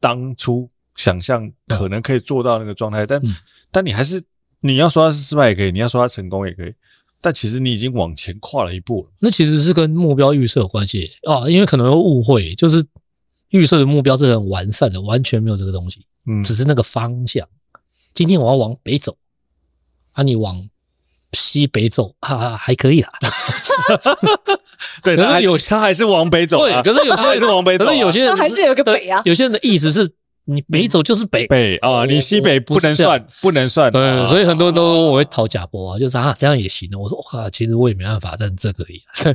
S3: 当初。想象可能可以做到那个状态，但、嗯、但你还是你要说他是失败也可以，你要说他成功也可以，但其实你已经往前跨了一步了。
S4: 那其实是跟目标预设有关系啊，因为可能会误会，就是预设的目标是很完善的，完全没有这个东西，嗯，只是那个方向。今天我要往北走，啊，你往西北走啊，还可以啦。[laughs]
S3: 对，可是有他还是往北走，
S4: 对，可是有些人 [laughs] 是往北走，可是有些人
S1: 还是有个北啊，
S4: 有些人的意思是。你北走就是北
S3: 北啊，你西北不能算，不能算。
S4: 对，所以很多人都我会讨假波啊，就是啊这样也行的。我说哇，其实我也没办法，但这可以。[laughs]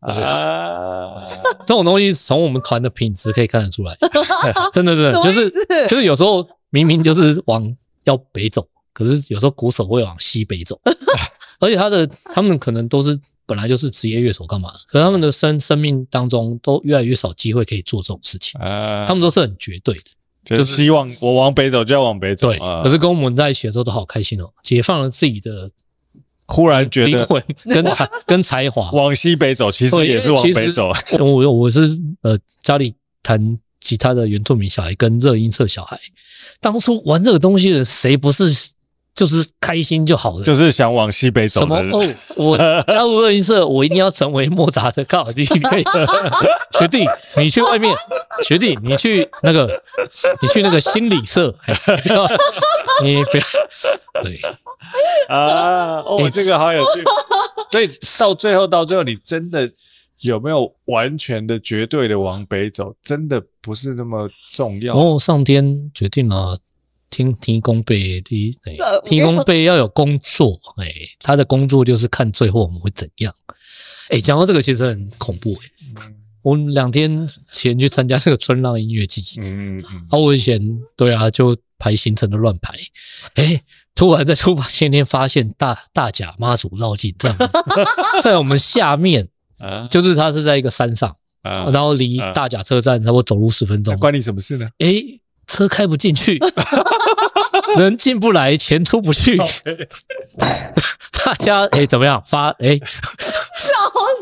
S4: 啊，这种东西从我们团的品质可以看得出来，[laughs] 真的真的就是就是有时候明明就是往要北走，可是有时候鼓手会往西北走，[laughs] 而且他的他们可能都是。本来就是职业乐手，干嘛？可他们的生生命当中都越来越少机会可以做这种事情。他们都是很绝对的，
S3: 就是希望我往北走就要往北走。
S4: 对，可是跟我们在一起的时候都好开心哦，解放了自己的，
S3: 忽然觉得灵
S4: 魂跟才跟才华。
S3: 往西北走，其实也是往北走。
S4: 我我是呃家里弹吉他的原住民小孩，跟热音社小孩，当初玩这个东西的谁不是？就是开心就好了，
S3: 就是想往西北走。
S4: 什么？哦，我 [laughs] 加入热音社，我一定要成为莫扎特。靠，你可以，学弟，你去外面，学弟，你去那个，你去那个心理社，[laughs] 你不要，对
S3: 啊，哦，这个好有趣。所以到最后，到最后，你真的有没有完全的、绝对的往北走？真的不是那么重要。
S4: 哦，上天决定了。天天公伯，第天公伯要有工作，哎，他的工作就是看最后我们会怎样。哎，讲到这个其实很恐怖，哎，我们两天前去参加这个春浪音乐季，嗯嗯，啊，我以前对啊，就排行程的乱排，哎，突然在出发前一天发现大大甲妈祖绕境在 [laughs] 在我们下面，啊，就是他是在一个山上，啊，然后离大甲车站差不多走路十分钟，
S3: 关你什么事呢？
S4: 哎。车开不进去，[laughs] 人进不来，钱出不去。大家哎、欸，怎么样？发哎，欸、
S1: 笑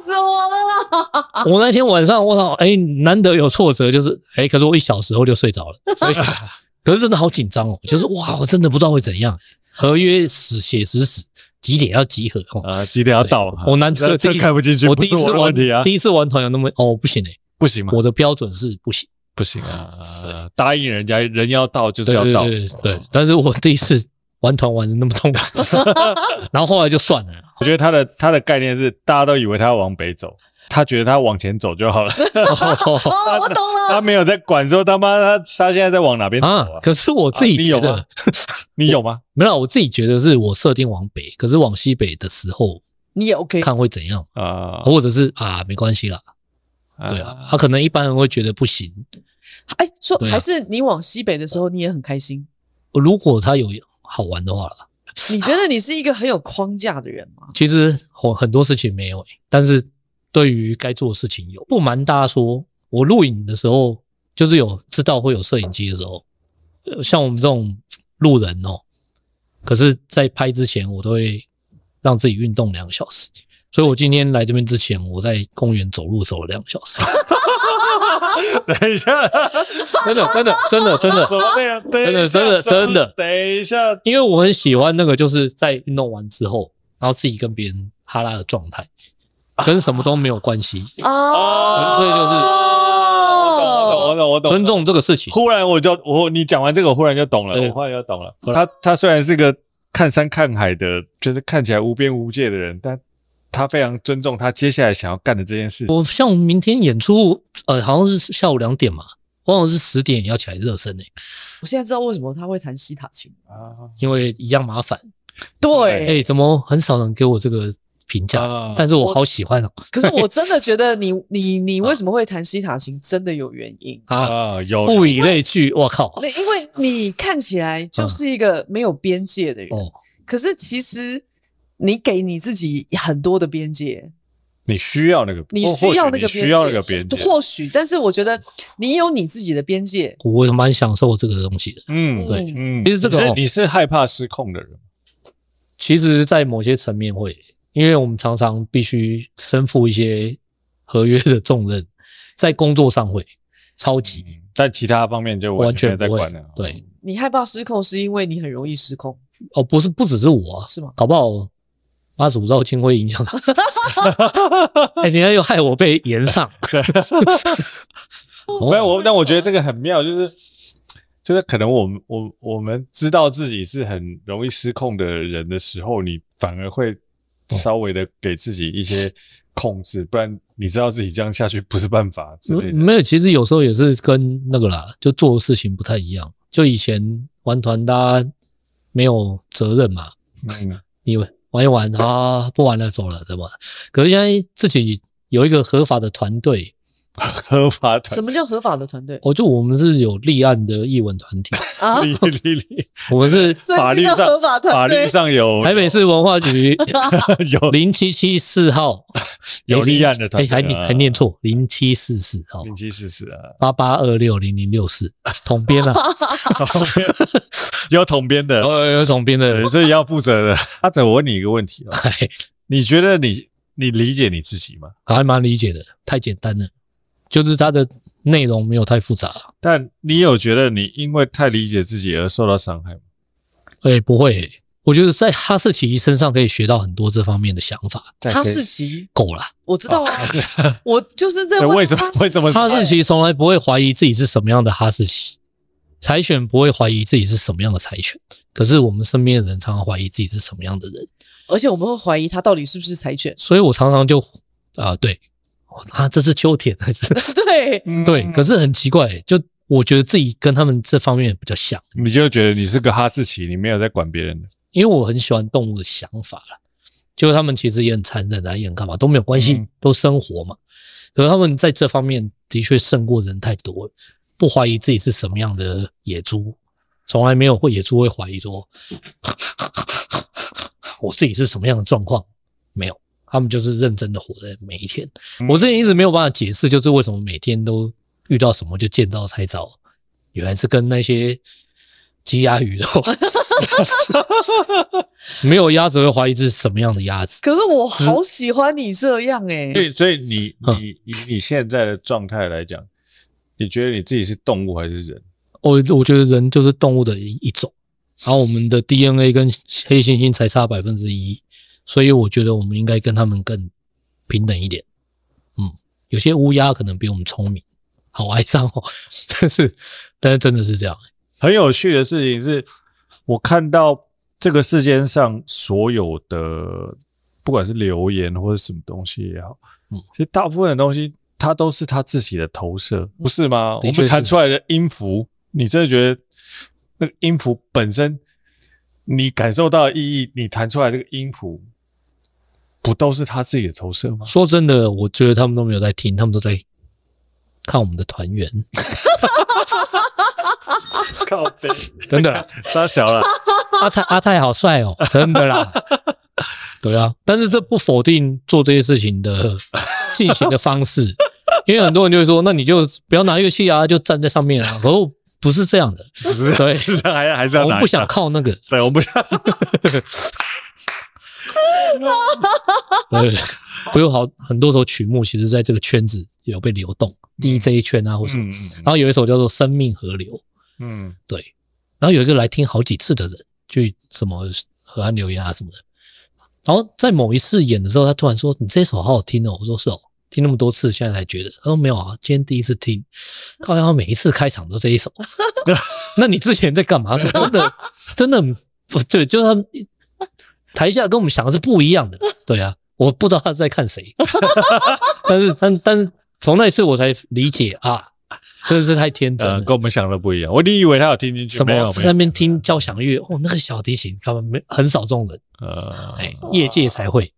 S1: 死我了啦！
S4: 我那天晚上我操哎，难得有挫折，就是哎、欸，可是我一小时后就睡着了，所以 [laughs] 可是真的好紧张哦，就是哇，我真的不知道会怎样。合约死写死死，几点要集合？
S3: 啊，几点要到？
S4: 我难得
S3: 车开不进去，
S4: 我第一次玩
S3: 题啊，
S4: 第一次玩团有那么哦，不行诶，
S3: 不行吗？
S4: 我的标准是不行，
S3: 不行啊！答应人家人要到就是要到，
S4: 对。但是我第一次玩团玩的那么痛苦，[laughs] 然后后来就算了。
S3: 我觉得他的他的概念是，大家都以为他要往北走。他觉得他往前走就好了。
S1: 哦，我懂了。
S3: 他没有在管说他妈他他现在在往哪边走啊？
S4: 可是我自己觉得，[laughs]
S3: 你有吗？
S4: 没有，我自己觉得是我设定往北，可是往西北的时候，
S1: 你也 OK，
S4: 看会怎样
S3: 啊？
S4: 或者是啊，没关系啦。对啊，他可能一般人会觉得不行。
S1: 哎，说还是你往西北的时候，你也很开心。
S4: 如果他有好玩的话啦，
S1: 你觉得你是一个很有框架的人吗？
S4: 其实我很多事情没有，但是。对于该做的事情有，不瞒大家说，我录影的时候就是有知道会有摄影机的时候，像我们这种路人哦，可是，在拍之前我都会让自己运动两个小时，所以我今天来这边之前，我在公园走路走了两个小时。[laughs]
S3: 等一下，
S4: 真的，真的，真的，真的，
S3: 什？
S4: 真的，真的，真的。
S3: 等一下，
S4: 因为我很喜欢那个，就是在运动完之后，然后自己跟别人哈拉的状态。跟什么都没有关系哦，所以就是
S3: 我懂，我懂，我懂，我懂，
S4: 尊重这个事情。
S3: 忽然我就我你讲完这个，我忽然就懂了，我忽然就懂了。他他虽然是个看山看海的，就是看起来无边无界的人，但他非常尊重他接下来想要干的这件事。
S4: 我像明天演出，呃，好像是下午两点嘛，往往是十点要起来热身诶。
S1: 我现在知道为什么他会弹西塔琴
S4: 啊，因为一样麻烦。
S1: 对，
S4: 哎，怎么很少人给我这个？评价，但是我好喜欢哦。
S1: 可是我真的觉得 [laughs] 你你你为什么会弹西塔琴，真的有原因
S4: 啊！有物以类聚，我靠！
S1: 那因为你看起来就是一个没有边界的人，可是其实你给你自己很多的边界，
S3: 你需要那个，
S1: 你需要那个
S3: 需要那个边界，
S1: 或许，但是我觉得你有你自己的边界，
S4: 我也蛮享受这个东西的。
S3: 嗯，对，嗯，
S4: 其实这个
S3: 你是害怕失控的人，
S4: 其实，在某些层面会。因为我们常常必须身负一些合约的重任，在工作上会超级，
S3: 在其他方面就完全没在管了。
S4: 对，
S1: 你害怕失控，是因为你很容易失控。
S4: 哦，不是，不只是我啊，
S1: 是吗？
S4: 搞不好妈祖绕境会影响他。[laughs] 哎，你看又害我被延上。[laughs]
S3: 所以 [laughs] 我，但我觉得这个很妙，就是就是可能我们我我们知道自己是很容易失控的人的时候，你反而会。稍微的给自己一些控制，不然你知道自己这样下去不是办法之类的。
S4: 没有，其实有时候也是跟那个啦，就做的事情不太一样。就以前玩团，大家没有责任嘛，嗯，你玩一玩啊，不玩了走了，对吧？可是现在自己有一个合法的团队。
S3: 合法团？
S1: 什么叫合法的团队？
S4: 哦，就我们是有立案的艺文团体。
S1: 啊，
S3: 立 [laughs] 立立，[laughs]
S4: 我们是
S3: 法律上
S1: 合法团队，
S3: 法律上有
S4: 台北市文化局 [laughs]
S3: 有
S4: 零七七四号
S3: 有立案的团队，
S4: 还还念错零七四四号
S3: 零七四四啊，
S4: 八八二六零零六四统编啊，
S3: 有统编的，
S4: 有有统编的，
S3: 所以要负责的。阿泽，我问你一个问题啊，你觉得你你理解你自己吗？
S4: 还蛮理解的，太简单了。就是它的内容没有太复杂，
S3: 但你有觉得你因为太理解自己而受到伤害吗？
S4: 哎、欸、不会、欸，我觉得在哈士奇身上可以学到很多这方面的想法。
S1: 哈士奇
S4: 狗啦，
S1: 我知道啊，哦、[laughs] 我就是在
S3: 问为什么？为什么
S4: 哈士奇从来不会怀疑自己是什么样的哈士奇？柴犬不会怀疑自己是什么样的柴犬，可是我们身边的人常常怀疑自己是什么样的人，
S1: 而且我们会怀疑他到底是不是柴犬。
S4: 所以我常常就啊、呃，对。啊，这是秋田，[laughs]
S1: 对
S4: 对，可是很奇怪，就我觉得自己跟他们这方面比较像。
S3: 你就觉得你是个哈士奇，你没有在管别人的，
S4: 因为我很喜欢动物的想法了。就他们其实也很残忍啊，也很干嘛都没有关系，都生活嘛。可是他们在这方面的确胜过人太多了，不怀疑自己是什么样的野猪，从来没有会野猪会怀疑说 [laughs] 我自己是什么样的状况，没有。他们就是认真的活在每一天。我之前一直没有办法解释，就是为什么每天都遇到什么就见招拆招，原来是跟那些鸡鸭鱼肉。[laughs] 没有鸭子会怀疑这是什么样的鸭子。
S1: 可是我好喜欢你这样诶、欸。
S3: 对，所以你你以你现在的状态来讲，你觉得你自己是动物还是人？
S4: 我我觉得人就是动物的一一种，然后我们的 DNA 跟黑猩猩才差百分之一，所以我觉得我们应该跟他们更平等一点。嗯，有些乌鸦可能比我们聪明，好哀伤哦。[laughs] 但是，但是真的是这样。
S3: 很有趣的事情是，我看到这个世间上所有的，不管是留言或者什么东西也好，嗯，其实大部分的东西。它都是他自己的投射，不是吗？我们弹出来的音符，你真的觉得那个音符本身，你感受到的意义，你弹出来这个音符，不都是他自己的投射吗？
S4: 说真的，我觉得他们都没有在听，他们都在看我们的团圆。[laughs]
S3: 靠背，[laughs]
S4: 真的，
S3: 杀小了。
S4: 阿泰，阿泰好帅哦，[laughs] 真的啦。对啊，但是这不否定做这些事情的进行的方式。因为很多人就会说，那你就不要拿乐器啊，就站在上面啊。可是不是这样的，对，
S3: 还还是要拿。
S4: 我们不想靠那个，
S3: 对，我不想。[laughs]
S4: 对，不用好很多首曲目，其实在这个圈子有被流动，DJ 圈啊或什么。然后有一首叫做《生命河流》，嗯，对。然后有一个来听好几次的人，就什么河岸留言啊什么的。然后在某一次演的时候，他突然说：“你这首好好听哦。”我说：“是哦。”听那么多次，现在才觉得。他说没有啊，今天第一次听，好像每一次开场都这一首。[laughs] 那你之前在干嘛？说真的，真的不对，就是他们台下跟我们想的是不一样的。[laughs] 对啊，我不知道他是在看谁，[laughs] 但是 [laughs] 但但是从那一次我才理解啊，真的是太天真了，
S3: 跟我们想的不一样。我你以为他有听进去，
S4: 什么在那边听交响乐？哦，那个小提琴，他们没很少这种人，呃，哎，业界才会，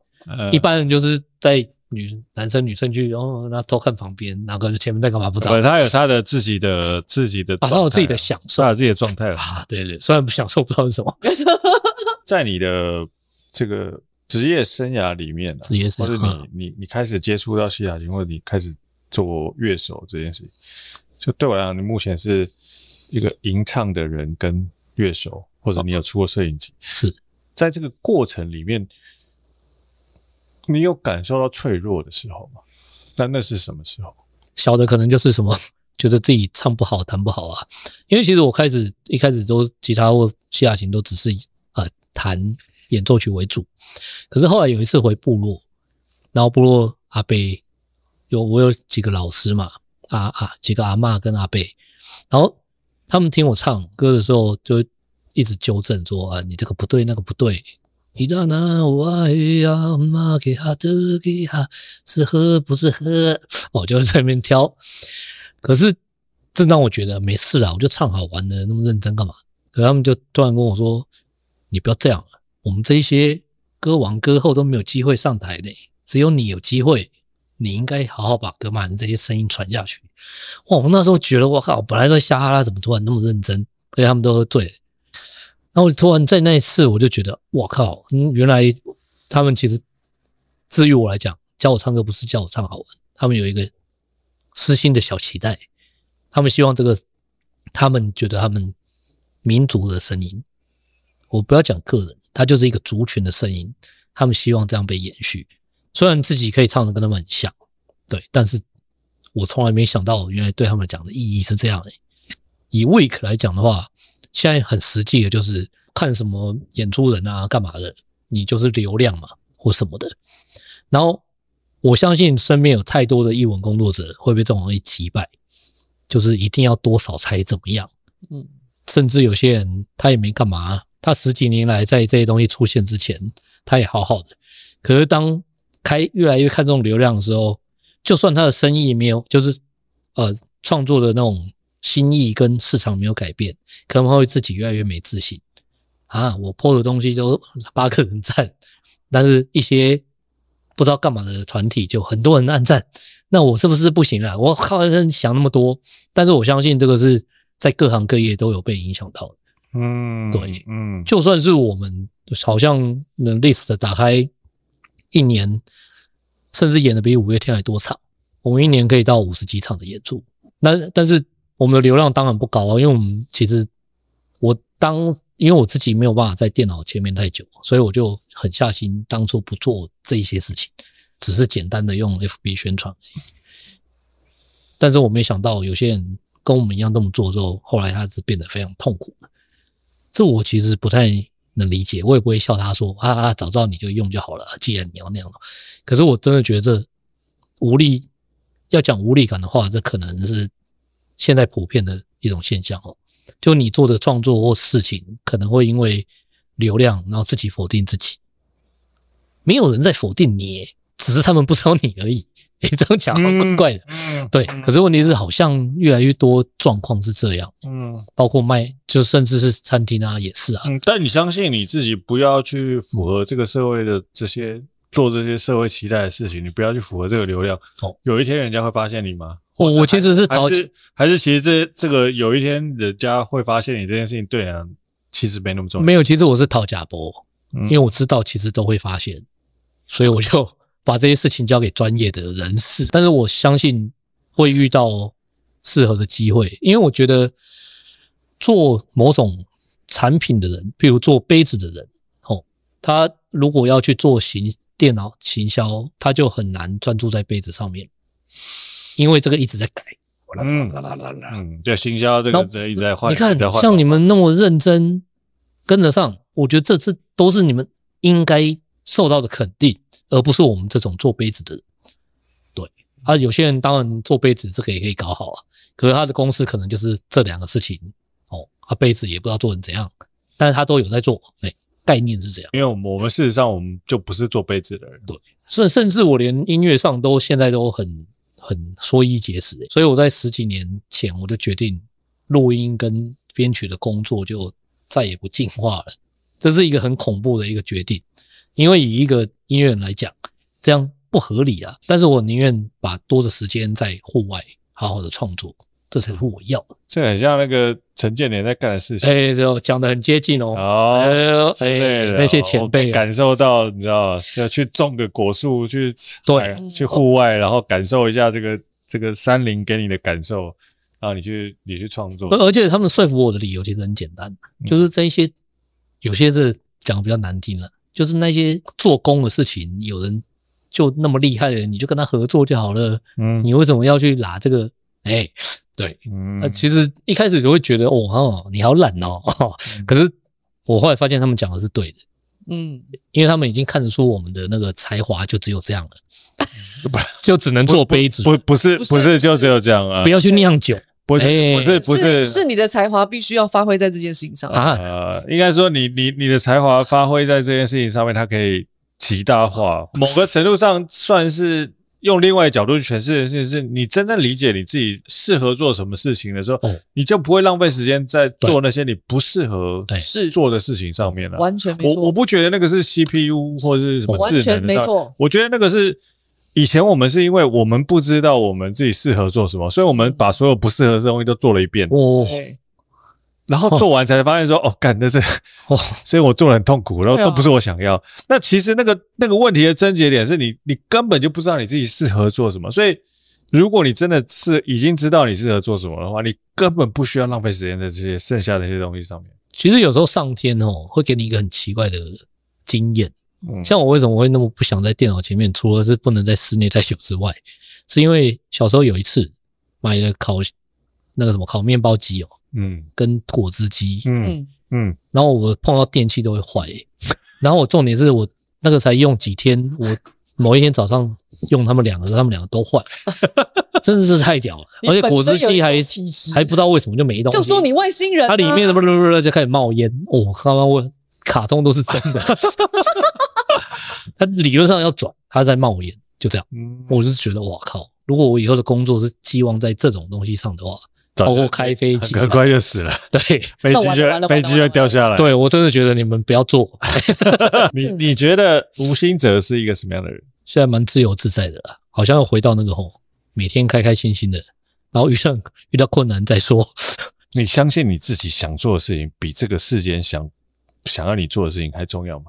S4: 一般人就是在。女男生女生去，然后那偷看旁边，哪个前面在干嘛不知道。
S3: 他有他的自己的自己的，
S4: 啊，他有自己的享受，
S3: 他有自己的状态
S4: 啊。对对，虽然不享受，不知道是什么。
S3: 在你的这个职业生涯里面，职业生涯，或者你你你开始接触到西塔琴，或者你开始做乐手这件事情，就对我来讲，你目前是一个吟唱的人跟乐手，或者你有出过摄影集，
S4: 是
S3: 在这个过程里面。你有感受到脆弱的时候吗？那那是什么时候？
S4: 小的可能就是什么，[laughs] 觉得自己唱不好、弹不好啊。因为其实我开始一开始都吉他或西塔琴都只是呃弹演奏曲为主。可是后来有一次回部落，然后部落阿贝有我有几个老师嘛，啊啊几个阿嬷跟阿贝，然后他们听我唱歌的时候，就一直纠正说啊，你这个不对，那个不对。伊拉那瓦伊呀玛给哈德给哈是喝不是喝？[laughs] 我就在那边挑。可是这让我觉得没事啊，我就唱好玩的，那么认真干嘛？可他们就突然跟我说：“你不要这样，我们这一些歌王歌后都没有机会上台的，只有你有机会，你应该好好把格玛兰这些声音传下去。”哇！我那时候觉得我靠，本来在瞎哈拉，怎么突然那么认真？所以他们都喝醉了。然后突然在那一次，我就觉得，我靠！原来他们其实，至于我来讲，教我唱歌不是教我唱好玩，他们有一个私心的小期待，他们希望这个，他们觉得他们民族的声音，我不要讲个人，他就是一个族群的声音，他们希望这样被延续。虽然自己可以唱的跟他们很像，对，但是我从来没想到，原来对他们讲的意义是这样的。以 Week 来讲的话。现在很实际的，就是看什么演出人啊，干嘛的，你就是流量嘛，或什么的。然后我相信身边有太多的艺文工作者会被这种东西击败，就是一定要多少才怎么样。嗯，甚至有些人他也没干嘛，他十几年来在这些东西出现之前，他也好好的。可是当开越来越看重流量的时候，就算他的生意没有，就是呃创作的那种。心意跟市场没有改变，可能会自己越来越没自信啊！我 po 的东西都八个人赞，但是一些不知道干嘛的团体就很多人按赞，那我是不是不行了？我靠，想那么多，但是我相信这个是在各行各业都有被影响到的。嗯，对，嗯，就算是我们好像那 list 打开一年，甚至演的比五月天还多场，我们一年可以到五十几场的演出，那但是。我们的流量当然不高啊，因为我们其实我当因为我自己没有办法在电脑前面太久，所以我就狠下心，当初不做这一些事情，只是简单的用 FB 宣传。但是我没想到有些人跟我们一样这么做之后，后来他是变得非常痛苦。这我其实不太能理解，我也不会笑他说啊啊，早知道你就用就好了。既然你要那样，可是我真的觉得这无力，要讲无力感的话，这可能是现在普遍的一种现象哦。就你做的创作或事情，可能会因为流量，然后自己否定自己。没有人在否定你，只是他们不知道你而已。诶，这样讲好怪怪的。嗯，对。可是问题是，好像越来越多状况是这样。嗯，包括卖，就甚至是餐厅啊，也是啊。
S3: 嗯，但你相信你自己，不要去符合这个社会的这些做这些社会期待的事情，你不要去符合这个流量。哦，有一天人家会发现你吗？
S4: 我我其实是早期，
S3: 还是其实这这个有一天人家会发现你这件事情对啊其实没那么重要。
S4: 没有，其实我是讨假博，因为我知道其实都会发现，所以我就。把这些事情交给专业的人士，但是我相信会遇到适合的机会，因为我觉得做某种产品的人，比如做杯子的人，哦，他如果要去做行电脑行销，他就很难专注在杯子上面，因为这个一直在改。
S3: 嗯嗯，对，行销这个这一直在换。
S4: 你看，像你们那么认真跟得上，我觉得这次都是你们应该受到的肯定。而不是我们这种做杯子的人，对啊，有些人当然做杯子这个也可以搞好啊，可是他的公司可能就是这两个事情哦，他杯子也不知道做成怎样，但是他都有在做，哎，概念是这样。
S3: 因为我们我们事实上我们就不是做杯子的人，
S4: 对，甚甚至我连音乐上都现在都很很缩衣节食，所以我在十几年前我就决定录音跟编曲的工作就再也不进化了，这是一个很恐怖的一个决定。因为以一个音乐人来讲，这样不合理啊。但是我宁愿把多的时间在户外好好的创作，这才是我要的。
S3: 这很像那个陈建年在干的事情。
S4: 哎，就讲的很接近哦。
S3: 哦，
S4: 哎，那些前辈
S3: 感受到，你知道，要去种个果树，去对，去户外，然后感受一下这个这个山林给你的感受，然后你去你去创作。
S4: 而且他们说服我的理由其实很简单，就是这一些有些是讲的比较难听了。就是那些做工的事情，有人就那么厉害的人，你就跟他合作就好了。嗯，你为什么要去拿这个？哎、欸，对，嗯，呃，其实一开始就会觉得，哦哦，你好懒哦。嗯、[laughs] 可是我后来发现他们讲的是对的，嗯，因为他们已经看得出我们的那个才华就只有这样了，[laughs] 不就只能做杯子，
S3: 不，不是不是。就只有这样啊，
S4: 不要去酿酒。
S3: 不是不是不是，
S1: 是你的才华必须要发挥在这件事情上啊！
S3: 呃，应该说你你你的才华发挥在这件事情上面，它可以极大化，某个程度上算是用另外角度去诠释的事情，是你真正理解你自己适合做什么事情的时候，你就不会浪费时间在做那些你不适合是做的事情上面了。
S1: 完全没错，
S3: 我我不觉得那个是 CPU 或者是什么智能的，
S1: 完全没错，
S3: 我觉得那个是。以前我们是因为我们不知道我们自己适合做什么，所以我们把所有不适合的东西都做了一遍。哦，然后做完才发现说，哦，干，那是哦，[laughs] 所以我做的很痛苦，然后都不是我想要。那其实那个那个问题的症结点是你，你根本就不知道你自己适合做什么。所以，如果你真的是已经知道你适合做什么的话，你根本不需要浪费时间在这些剩下的一些东西上面。
S4: 其实有时候上天哦，会给你一个很奇怪的经验。像我为什么会那么不想在电脑前面？除了是不能在室内太久之外，是因为小时候有一次买了烤那个什么烤面包机哦，嗯，跟果汁机，嗯。嗯，然后我碰到电器都会坏，欸，然后我重点是我那个才用几天，我某一天早上用他们两个，他们两个都坏，[laughs] 真的是太屌了，而且果汁机还还不知道为什么就没动，
S1: 就说你外星人，
S4: 它里面不不不就开始冒烟，我，刚刚我卡通都是真的。[laughs] 他理论上要转，他在冒烟，就这样。嗯，我就是觉得，哇靠！如果我以后的工作是寄望在这种东西上的话，包括开飞机，
S3: 很快就死了。
S4: 对，[laughs]
S3: 飞机就飞机就掉下来。
S4: 对，我真的觉得你们不要做。[laughs]
S3: 你你觉得吴兴哲是一个什么样的人？[laughs]
S4: 现在蛮自由自在的啦，好像又回到那个吼，每天开开心心的，然后遇上遇到困难再说。
S3: 你相信你自己想做的事情，比这个世间想想要你做的事情还重要吗？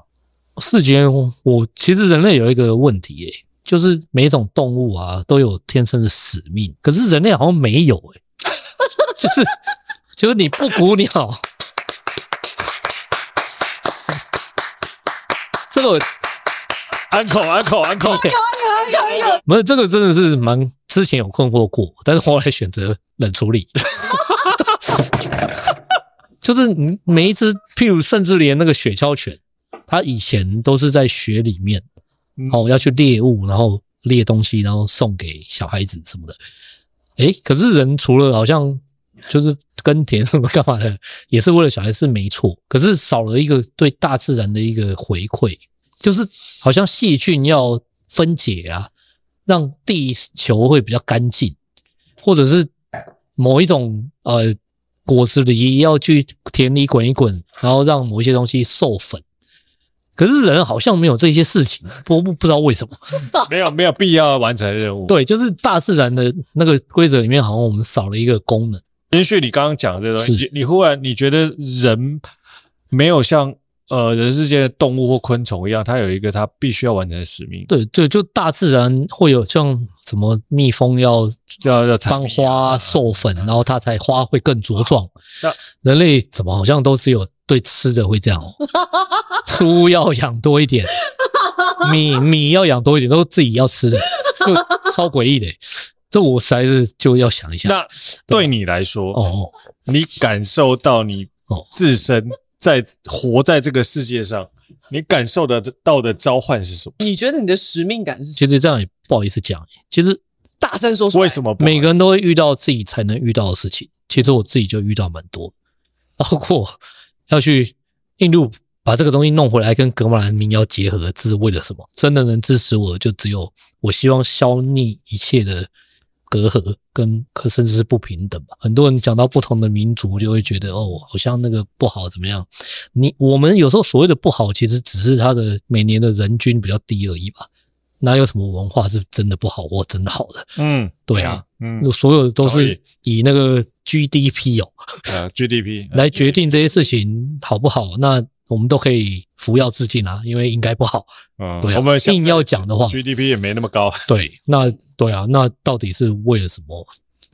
S4: 世间，我其实人类有一个问题，诶，就是每一种动物啊都有天生的使命，可是人类好像没有，诶，[laughs] 就是就是你不捕鸟，这个
S3: 安可安可安可，
S1: 可以可以可以，
S4: 不是这个真的是蛮。之前有困惑过，但是后来选择冷处理。[laughs] 就是你每一只，譬如甚至连那个雪橇犬，它以前都是在雪里面，哦，要去猎物，然后猎东西，然后送给小孩子什么的。诶，可是人除了好像就是耕田什么干嘛的，也是为了小孩是没错。可是少了一个对大自然的一个回馈，就是好像细菌要分解啊，让地球会比较干净，或者是某一种呃。果子狸要去田里滚一滚，然后让某一些东西授粉。可是人好像没有这些事情，不不不知道为什么，[laughs]
S3: 没有没有必要完成任务。
S4: 对，就是大自然的那个规则里面，好像我们少了一个功能。
S3: 延续你刚刚讲的这个东西，你忽然你觉得人没有像。呃，人世间的动物或昆虫一样，它有一个它必须要完成的使命。
S4: 对对，就大自然会有像什么蜜蜂要
S3: 要要
S4: 帮花授粉，然后它才花会更茁壮。
S3: 那
S4: 人类怎么好像都只有对吃的会这样哦？猪要养多一点，[laughs] 米米要养多一点，都是自己要吃的，就超诡异的。这我实在是就要想一下。
S3: 那对你来说，哦，你感受到你哦自身。在活在这个世界上，你感受得到的召唤是什么？
S1: 你觉得你的使命感是什么？
S4: 其实这样也不好意思讲，其实
S1: 大声说说。
S3: 为什么？
S4: 每个人都会遇到自己才能遇到的事情。其实我自己就遇到蛮多，包括要去印度把这个东西弄回来，跟格玛兰民谣结合，这是为了什么？真的能支持我的就只有我希望消弭一切的。隔阂跟可甚至是不平等吧。很多人讲到不同的民族，就会觉得哦，好像那个不好怎么样？你我们有时候所谓的不好，其实只是他的每年的人均比较低而已吧。哪有什么文化是真的不好或真的好的？嗯，对啊，嗯，所有的都是以那个 GDP 哦，
S3: 呃，GDP [laughs]
S4: 来决定这些事情好不好？那。我们都可以服药自尽啊，因为应该不好。嗯，对啊，我们硬要讲的话
S3: ，GDP 也没那么高。
S4: 对，那对啊，那到底是为了什么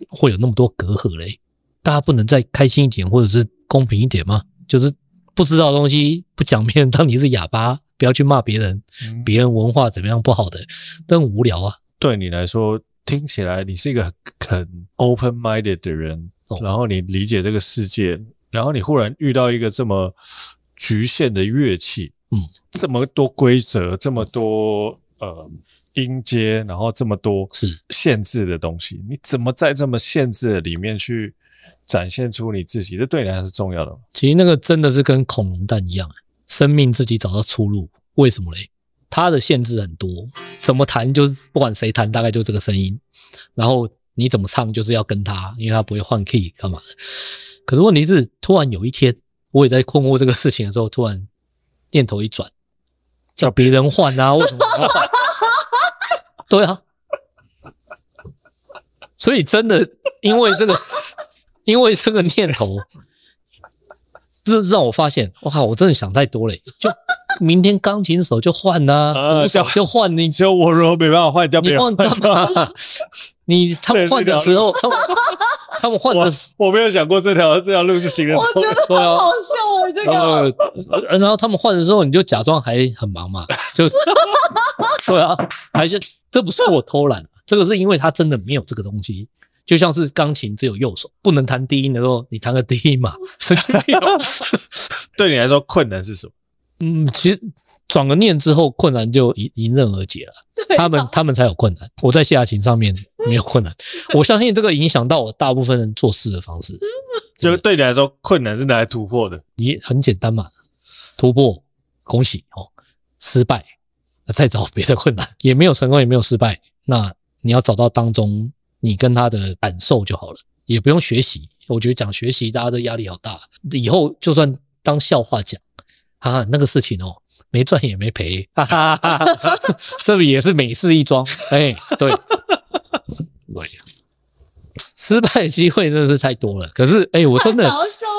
S4: 会有那么多隔阂嘞？大家不能再开心一点，或者是公平一点吗？就是不知道的东西不讲，别人当你是哑巴，不要去骂别人，别人文化怎么样不好的，都很无聊啊。
S3: 对你来说，听起来你是一个很 open-minded 的人，然后你理解这个世界，然后你忽然遇到一个这么。局限的乐器，嗯，这么多规则，这么多呃音阶，然后这么多是限制的东西，你怎么在这么限制的里面去展现出你自己？这对你还是重要的吗？
S4: 其实那个真的是跟恐龙蛋一样，生命自己找到出路。为什么嘞？它的限制很多，怎么弹就是不管谁弹，大概就这个声音。然后你怎么唱就是要跟他，因为他不会换 key 干嘛的。可是问题是，突然有一天。我也在困惑这个事情的时候，突然念头一转，叫别人换啊？[laughs] 为什么要换？对啊，所以真的因为这个，因为这个念头，就是让我发现，我靠，我真的想太多了。就明天钢琴手就换啊，鼓手就换你，
S3: 就我如果没办法换，掉别人换。[laughs]
S4: 你 [laughs] 他们换的时候，他们他们换的，
S3: 我没有想过这条这条路是行人。
S1: 我觉得好好笑啊，这个。
S4: 然后他们换的时候，你就假装还很忙嘛，就是 [laughs] 对啊，还是这不是我偷懒，这个是因为他真的没有这个东西，就像是钢琴只有右手，不能弹低音的时候，你弹个低音嘛。[laughs] [laughs]
S3: 对你来说困难是什么？
S4: 嗯，其实。转个念之后，困难就迎迎刃而解了。他们他们才有困难，我在下琴上面没有困难。[laughs] 我相信这个影响到我大部分人做事的方式。
S3: 就对你来说，困难是拿来突破的。
S4: 你很简单嘛，突破，恭喜哦。失败，再找别的困难，也没有成功，也没有失败。那你要找到当中你跟他的感受就好了，也不用学习。我觉得讲学习，大家的压力好大。以后就算当笑话讲，啊，那个事情哦。没赚也没赔，哈哈哈哈哈！[laughs] 这里也是美事一桩，哎，对，对，失败机会真的是太多了。可是，哎，我真的，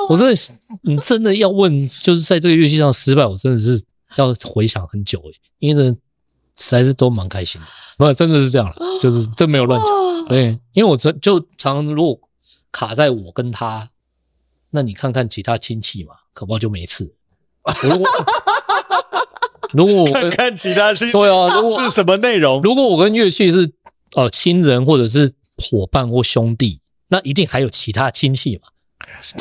S4: 我真的，你真的要问，就是在这个乐器上失败，我真的是要回想很久，哎，因为实在是都蛮开心的，[laughs] 不，真的是这样了，就是真没有乱讲，对，因为我真就常如果卡在我跟他，那你看看其他亲戚嘛，可不好就没事。如果 [laughs] 如果我跟
S3: 看看其他是
S4: 对啊，如果
S3: 是什么内容？
S4: 如果我跟乐器是哦，亲人或者是伙伴或兄弟，那一定还有其他亲戚嘛，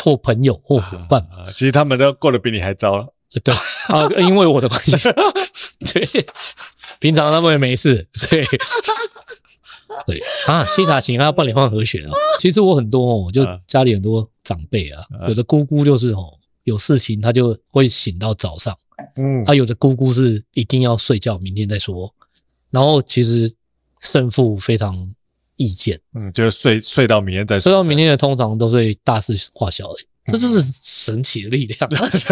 S4: 或朋友或伙伴嘛。
S3: 啊，其实他们都过得比你还糟了。
S4: 对啊，因为我的关系，[laughs] 对，平常他们也没事，对，[laughs] 对。啊，西塔琴啊，帮你换和弦啊。其实我很多哦，就家里很多长辈啊，有的姑姑就是哦，有事情他就会醒到早上，嗯，啊，有的姑姑是一定要睡觉，明天再说。然后其实胜负非常意见，
S3: 嗯，就是睡睡到明天再说，
S4: 睡到明天的通常都是大事化小的。这就是神奇的力量，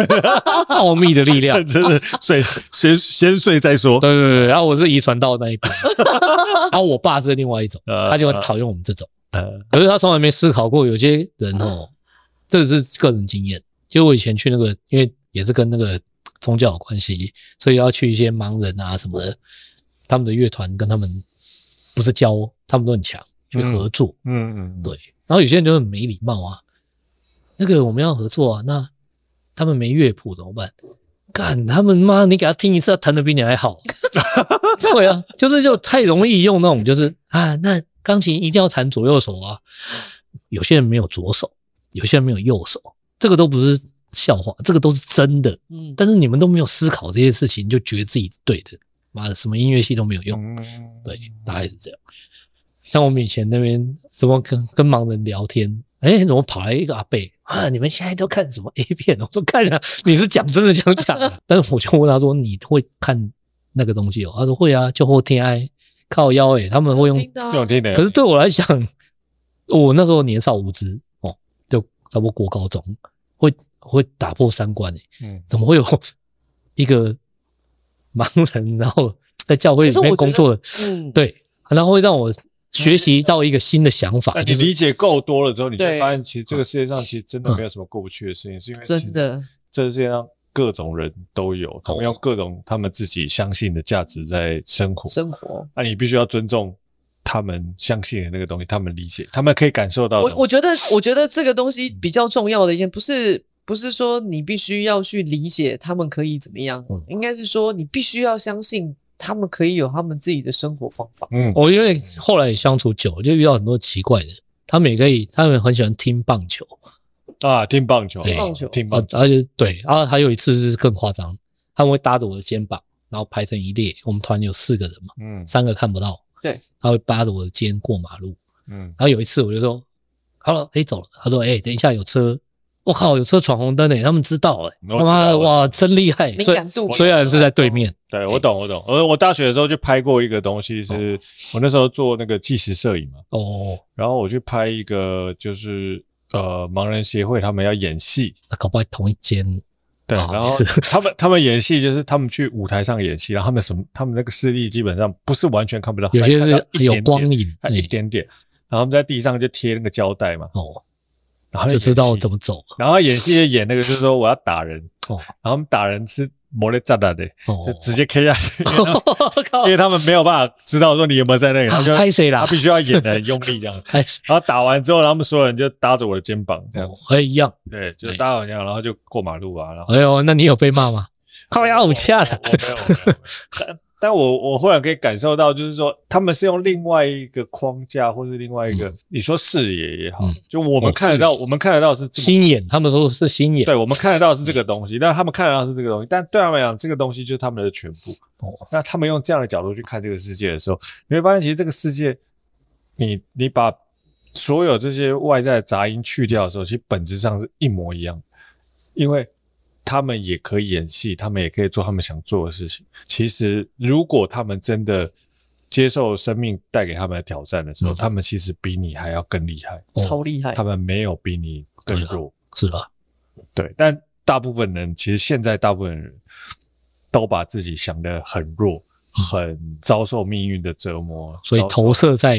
S4: [laughs] 奥秘的力量，[laughs]
S3: 真的睡先先睡再说。
S4: 对对对，然后我是遗传到那一边，[laughs] 然后我爸是另外一种，他就很讨厌我们这种。可是他从来没思考过，有些人哦，这是个人经验。就我以前去那个，因为也是跟那个宗教有关系，所以要去一些盲人啊什么的，他们的乐团跟他们不是教，他们都很强，去合作。嗯嗯，对。然后有些人就很没礼貌啊。那个我们要合作啊，那他们没乐谱怎么办？干他们妈，你给他听一次，他弹的比你还好。[laughs] 对啊，就是就太容易用那种，就是啊，那钢琴一定要弹左右手啊。有些人没有左手，有些人没有右手，这个都不是笑话，这个都是真的。嗯，但是你们都没有思考这些事情，就觉得自己对的，妈的，什么音乐系都没有用。对，大概是这样。像我们以前那边怎么跟跟盲人聊天？哎，怎么跑来一个阿贝啊？你们现在都看什么 A 片？我说看了，你是讲真的讲假的？[laughs] 但是我就问他说：“你会看那个东西哦？”他说：“会啊，就后天爱靠腰诶，他们会用。可是对我来讲，我那时候年少无知哦，就差不多国高中，会会打破三观诶。嗯，怎么会有一个盲人，然后在教会里面工作的？嗯，对，然后会让我。学习到一个新的想法，
S3: 你理解够多了之后，你就发现其实这个世界上其实真的没有什么过不去的事情，是因为
S1: 真的
S3: 这个世界上各种人都有，他们用各种他们自己相信的价值在生活。生活，那你必须要尊重他们相信的那个东西，他们理解，他们可以感受到。
S1: 我我觉得，我觉得这个东西比较重要的一件，不是不是说你必须要去理解他们可以怎么样，应该是说你必须要相信。他们可以有他们自己的生活方法。
S4: 嗯，我因为后来相处久，就遇到很多奇怪的。他们也可以，他们很喜欢听棒球
S3: 啊，听棒球，
S1: 听棒球，
S3: 听棒球。
S4: 而且对，然后还有一次是更夸张，他们会搭着我的肩膀，然后排成一列。我们团有四个人嘛，嗯，三个看不到，
S1: 对，
S4: 他会扒着我的肩过马路，嗯，然后有一次我就说，好了，可以走了。他说，哎，等一下有车。我靠，有车闯红灯诶，他们知道诶，他妈的哇，真厉害！
S1: 敏感度
S4: 虽然是在对面，
S3: 对我懂我懂。我我大学的时候去拍过一个东西，是我那时候做那个纪实摄影嘛。哦。然后我去拍一个，就是呃盲人协会他们要演戏，
S4: 搞不好同一间。
S3: 对，然后他们他们演戏就是他们去舞台上演戏，然后他们什么，他们那个视力基本上不是完全看不到，
S4: 有些是有光影，
S3: 一点点。然后他们在地上就贴那个胶带嘛。哦。然后
S4: 就知道怎么走，
S3: 然后演戏演那个就是说我要打人，哦，然后打人是摩雷炸弹的，哦，就直接 K 下去，[laughs] 因为他们没有办法知道说你有没有在那里，[laughs] 他就他必须要演的很用力这样，[laughs] 然后打完之后，他们所有人就搭着我的肩膀这样子，
S4: 哎一样，
S3: 对，就搭好这样，然后就过马路啊，然后，
S4: 哎呦，那你有被骂吗？靠腰武器了。
S3: 但我我忽然可以感受到，就是说他们是用另外一个框架，或是另外一个，你说视野也好，就我们看得到，我们看得到是
S4: 心眼，他们说是心眼，
S3: 对，我们看得到是这个东西，但他们看得到是这个东西，但对他们来讲，这个东西就是他们的全部。哦，那他们用这样的角度去看这个世界的时候，你会发现，其实这个世界，你你把所有这些外在的杂音去掉的时候，其实本质上是一模一样，因为。他们也可以演戏，他们也可以做他们想做的事情。其实，如果他们真的接受生命带给他们的挑战的时候，嗯、他们其实比你还要更厉害，
S1: 超厉害。
S3: 他们没有比你更弱，
S4: 是吧？
S3: 对。但大部分人，其实现在大部分人都把自己想得很弱，很遭受命运的折磨，
S4: 所以投射在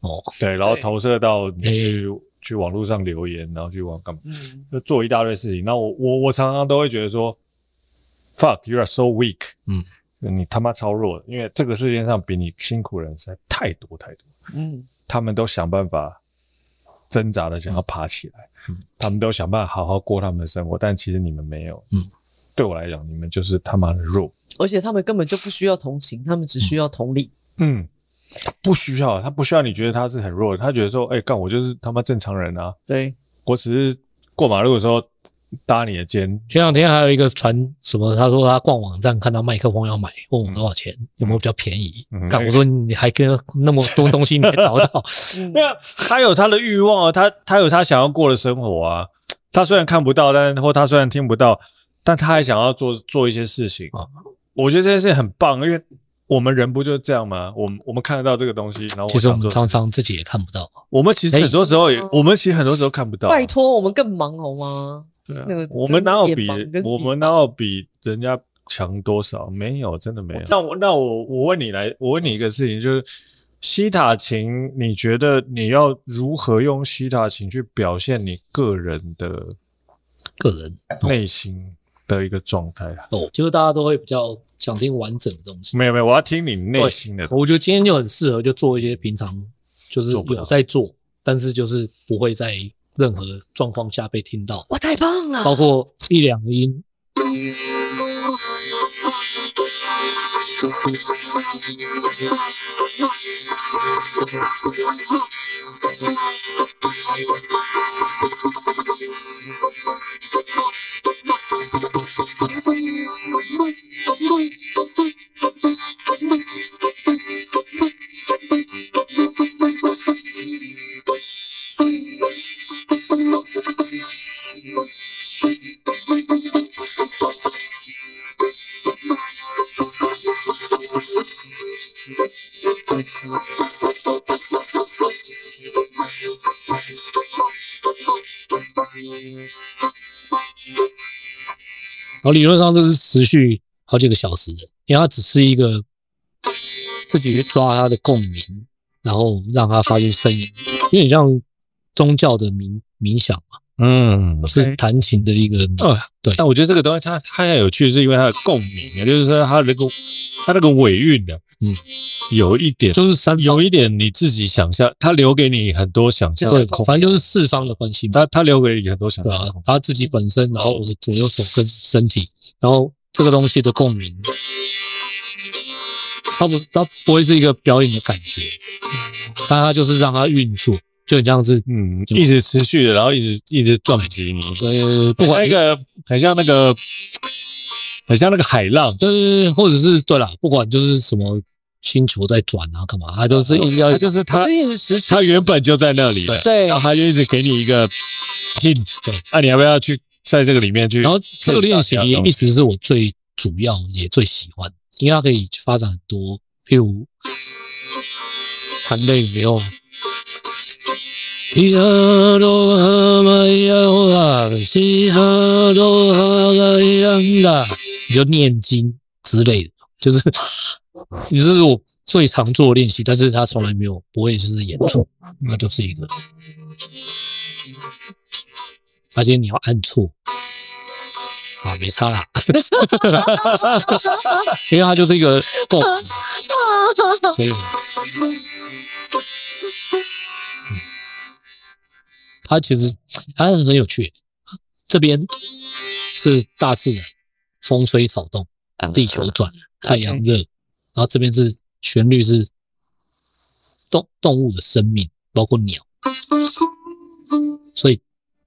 S4: 哦，
S3: 对，然后投射到你去。去网络上留言，然后去网干嘛？嗯，就做一大堆事情。那我我我常常都会觉得说，fuck you are so weak，嗯，你他妈超弱的，因为这个世界上比你辛苦的人实在太多太多。嗯，他们都想办法挣扎的想要爬起来，嗯，他们都想办法好好过他们的生活，但其实你们没有。嗯，对我来讲，你们就是他妈的弱，
S1: 而且他们根本就不需要同情，他们只需要同理。
S3: 嗯。不需要，他不需要你觉得他是很弱的，他觉得说，哎、欸，干我就是他妈正常人啊，
S1: 对，
S3: 我只是过马路的时候搭你的肩。
S4: 前两天还有一个传什么，他说他逛网站看到麦克风要买，问我多少钱，嗯、有没有比较便宜？干、嗯，我说你还跟那么多东西你还找到？[laughs]
S3: 没有，他有他的欲望啊，他他有他想要过的生活啊。他虽然看不到，但或他虽然听不到，但他还想要做做一些事情啊。我觉得这件事很棒，因为。我们人不就是这样吗？我们我们看得到这个东西，然后我
S4: 其实我们常常自己也看不到。
S3: 我们其实很多时候也，欸、我们其实很多时候看不到。
S1: 拜托，我们更忙好吗？
S3: 对啊，那个我们哪有比我们哪有比人家强多少？没有，真的没有。那我那我我问你来，我问你一个事情，就是西塔琴，你觉得你要如何用西塔琴去表现你个人的
S4: 个人
S3: 内心的一个状态啊？
S4: 哦，就是大家都会比较。想听完整的东西？
S3: 没有没有，我要听你内心的。
S4: 我觉得今天就很适合，就做一些平常就是有在做，做但是就是不会在任何状况下被听到。
S1: 哇，太棒了！
S4: 包括一两 [laughs] 个音。然后理论上这是持续好几个小时的，因为它只是一个自己去抓它的共鸣，然后让它发出声音，有点像宗教的冥冥想嘛。嗯，是弹琴的一个
S3: 哦，对。但我觉得这个东西它它很有趣，是因为它的共鸣，也就是说它那个它那个尾韵的，嗯，有一点
S4: 就是三，
S3: 有一点你自己想象，它留给你很多想象的空间，
S4: 反正就是四方的关系嘛。
S3: 它它留给你很多想象，
S4: 对啊，它自己本身，然后我的左右手跟身体，然后这个东西的共鸣，它不它不会是一个表演的感觉，但它就是让它运作。就你这样子，
S3: 嗯，一直持续的，然后一直一直撞击你，
S4: 对，不管
S3: 一个很像那个，很像那个海浪，
S4: 对对对，或者是对啦，不管就是什么星球在转啊，干嘛，它都是要，
S3: 就是它，
S1: 它，
S3: 它原本就在那里，
S1: 对，
S3: 然后它就一直给你一个 hint，对，那你要不要去在这个里面去？
S4: 然后这个练习也一直是我最主要也最喜欢，因为它可以发展很多，譬如弹类没有。你就念经之类的，就是，你这是我最常做的练习，但是他从来没有不会就是演出，那就是一个，而且你要按错，啊，没差啦，因为它就是一个够，可以。它其实它是很有趣，这边是大自然，风吹草动，地球转，太阳热，然后这边是旋律是动动物的生命，包括鸟，所以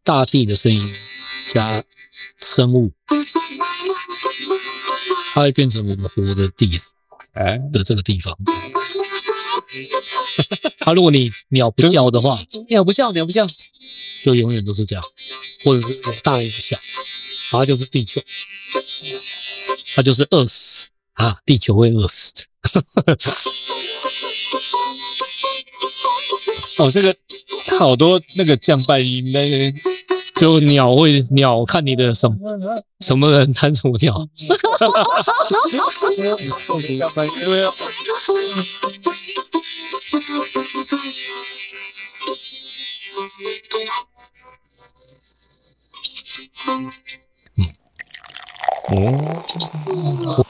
S4: 大地的声音加生物，它会变成我们活的地哎。的这个地方。[laughs] 它如果你鸟不叫的话，[laughs]
S1: 鸟不叫，鸟不叫。
S4: 就永远都是这样，或者是有大一个小，它就是地球，它就是饿死啊！地球会饿死。[laughs]
S3: 哦，这个好多那个降半音，那个
S4: 就鸟会鸟看你的什么什么人弹什么鸟。嗯，哦，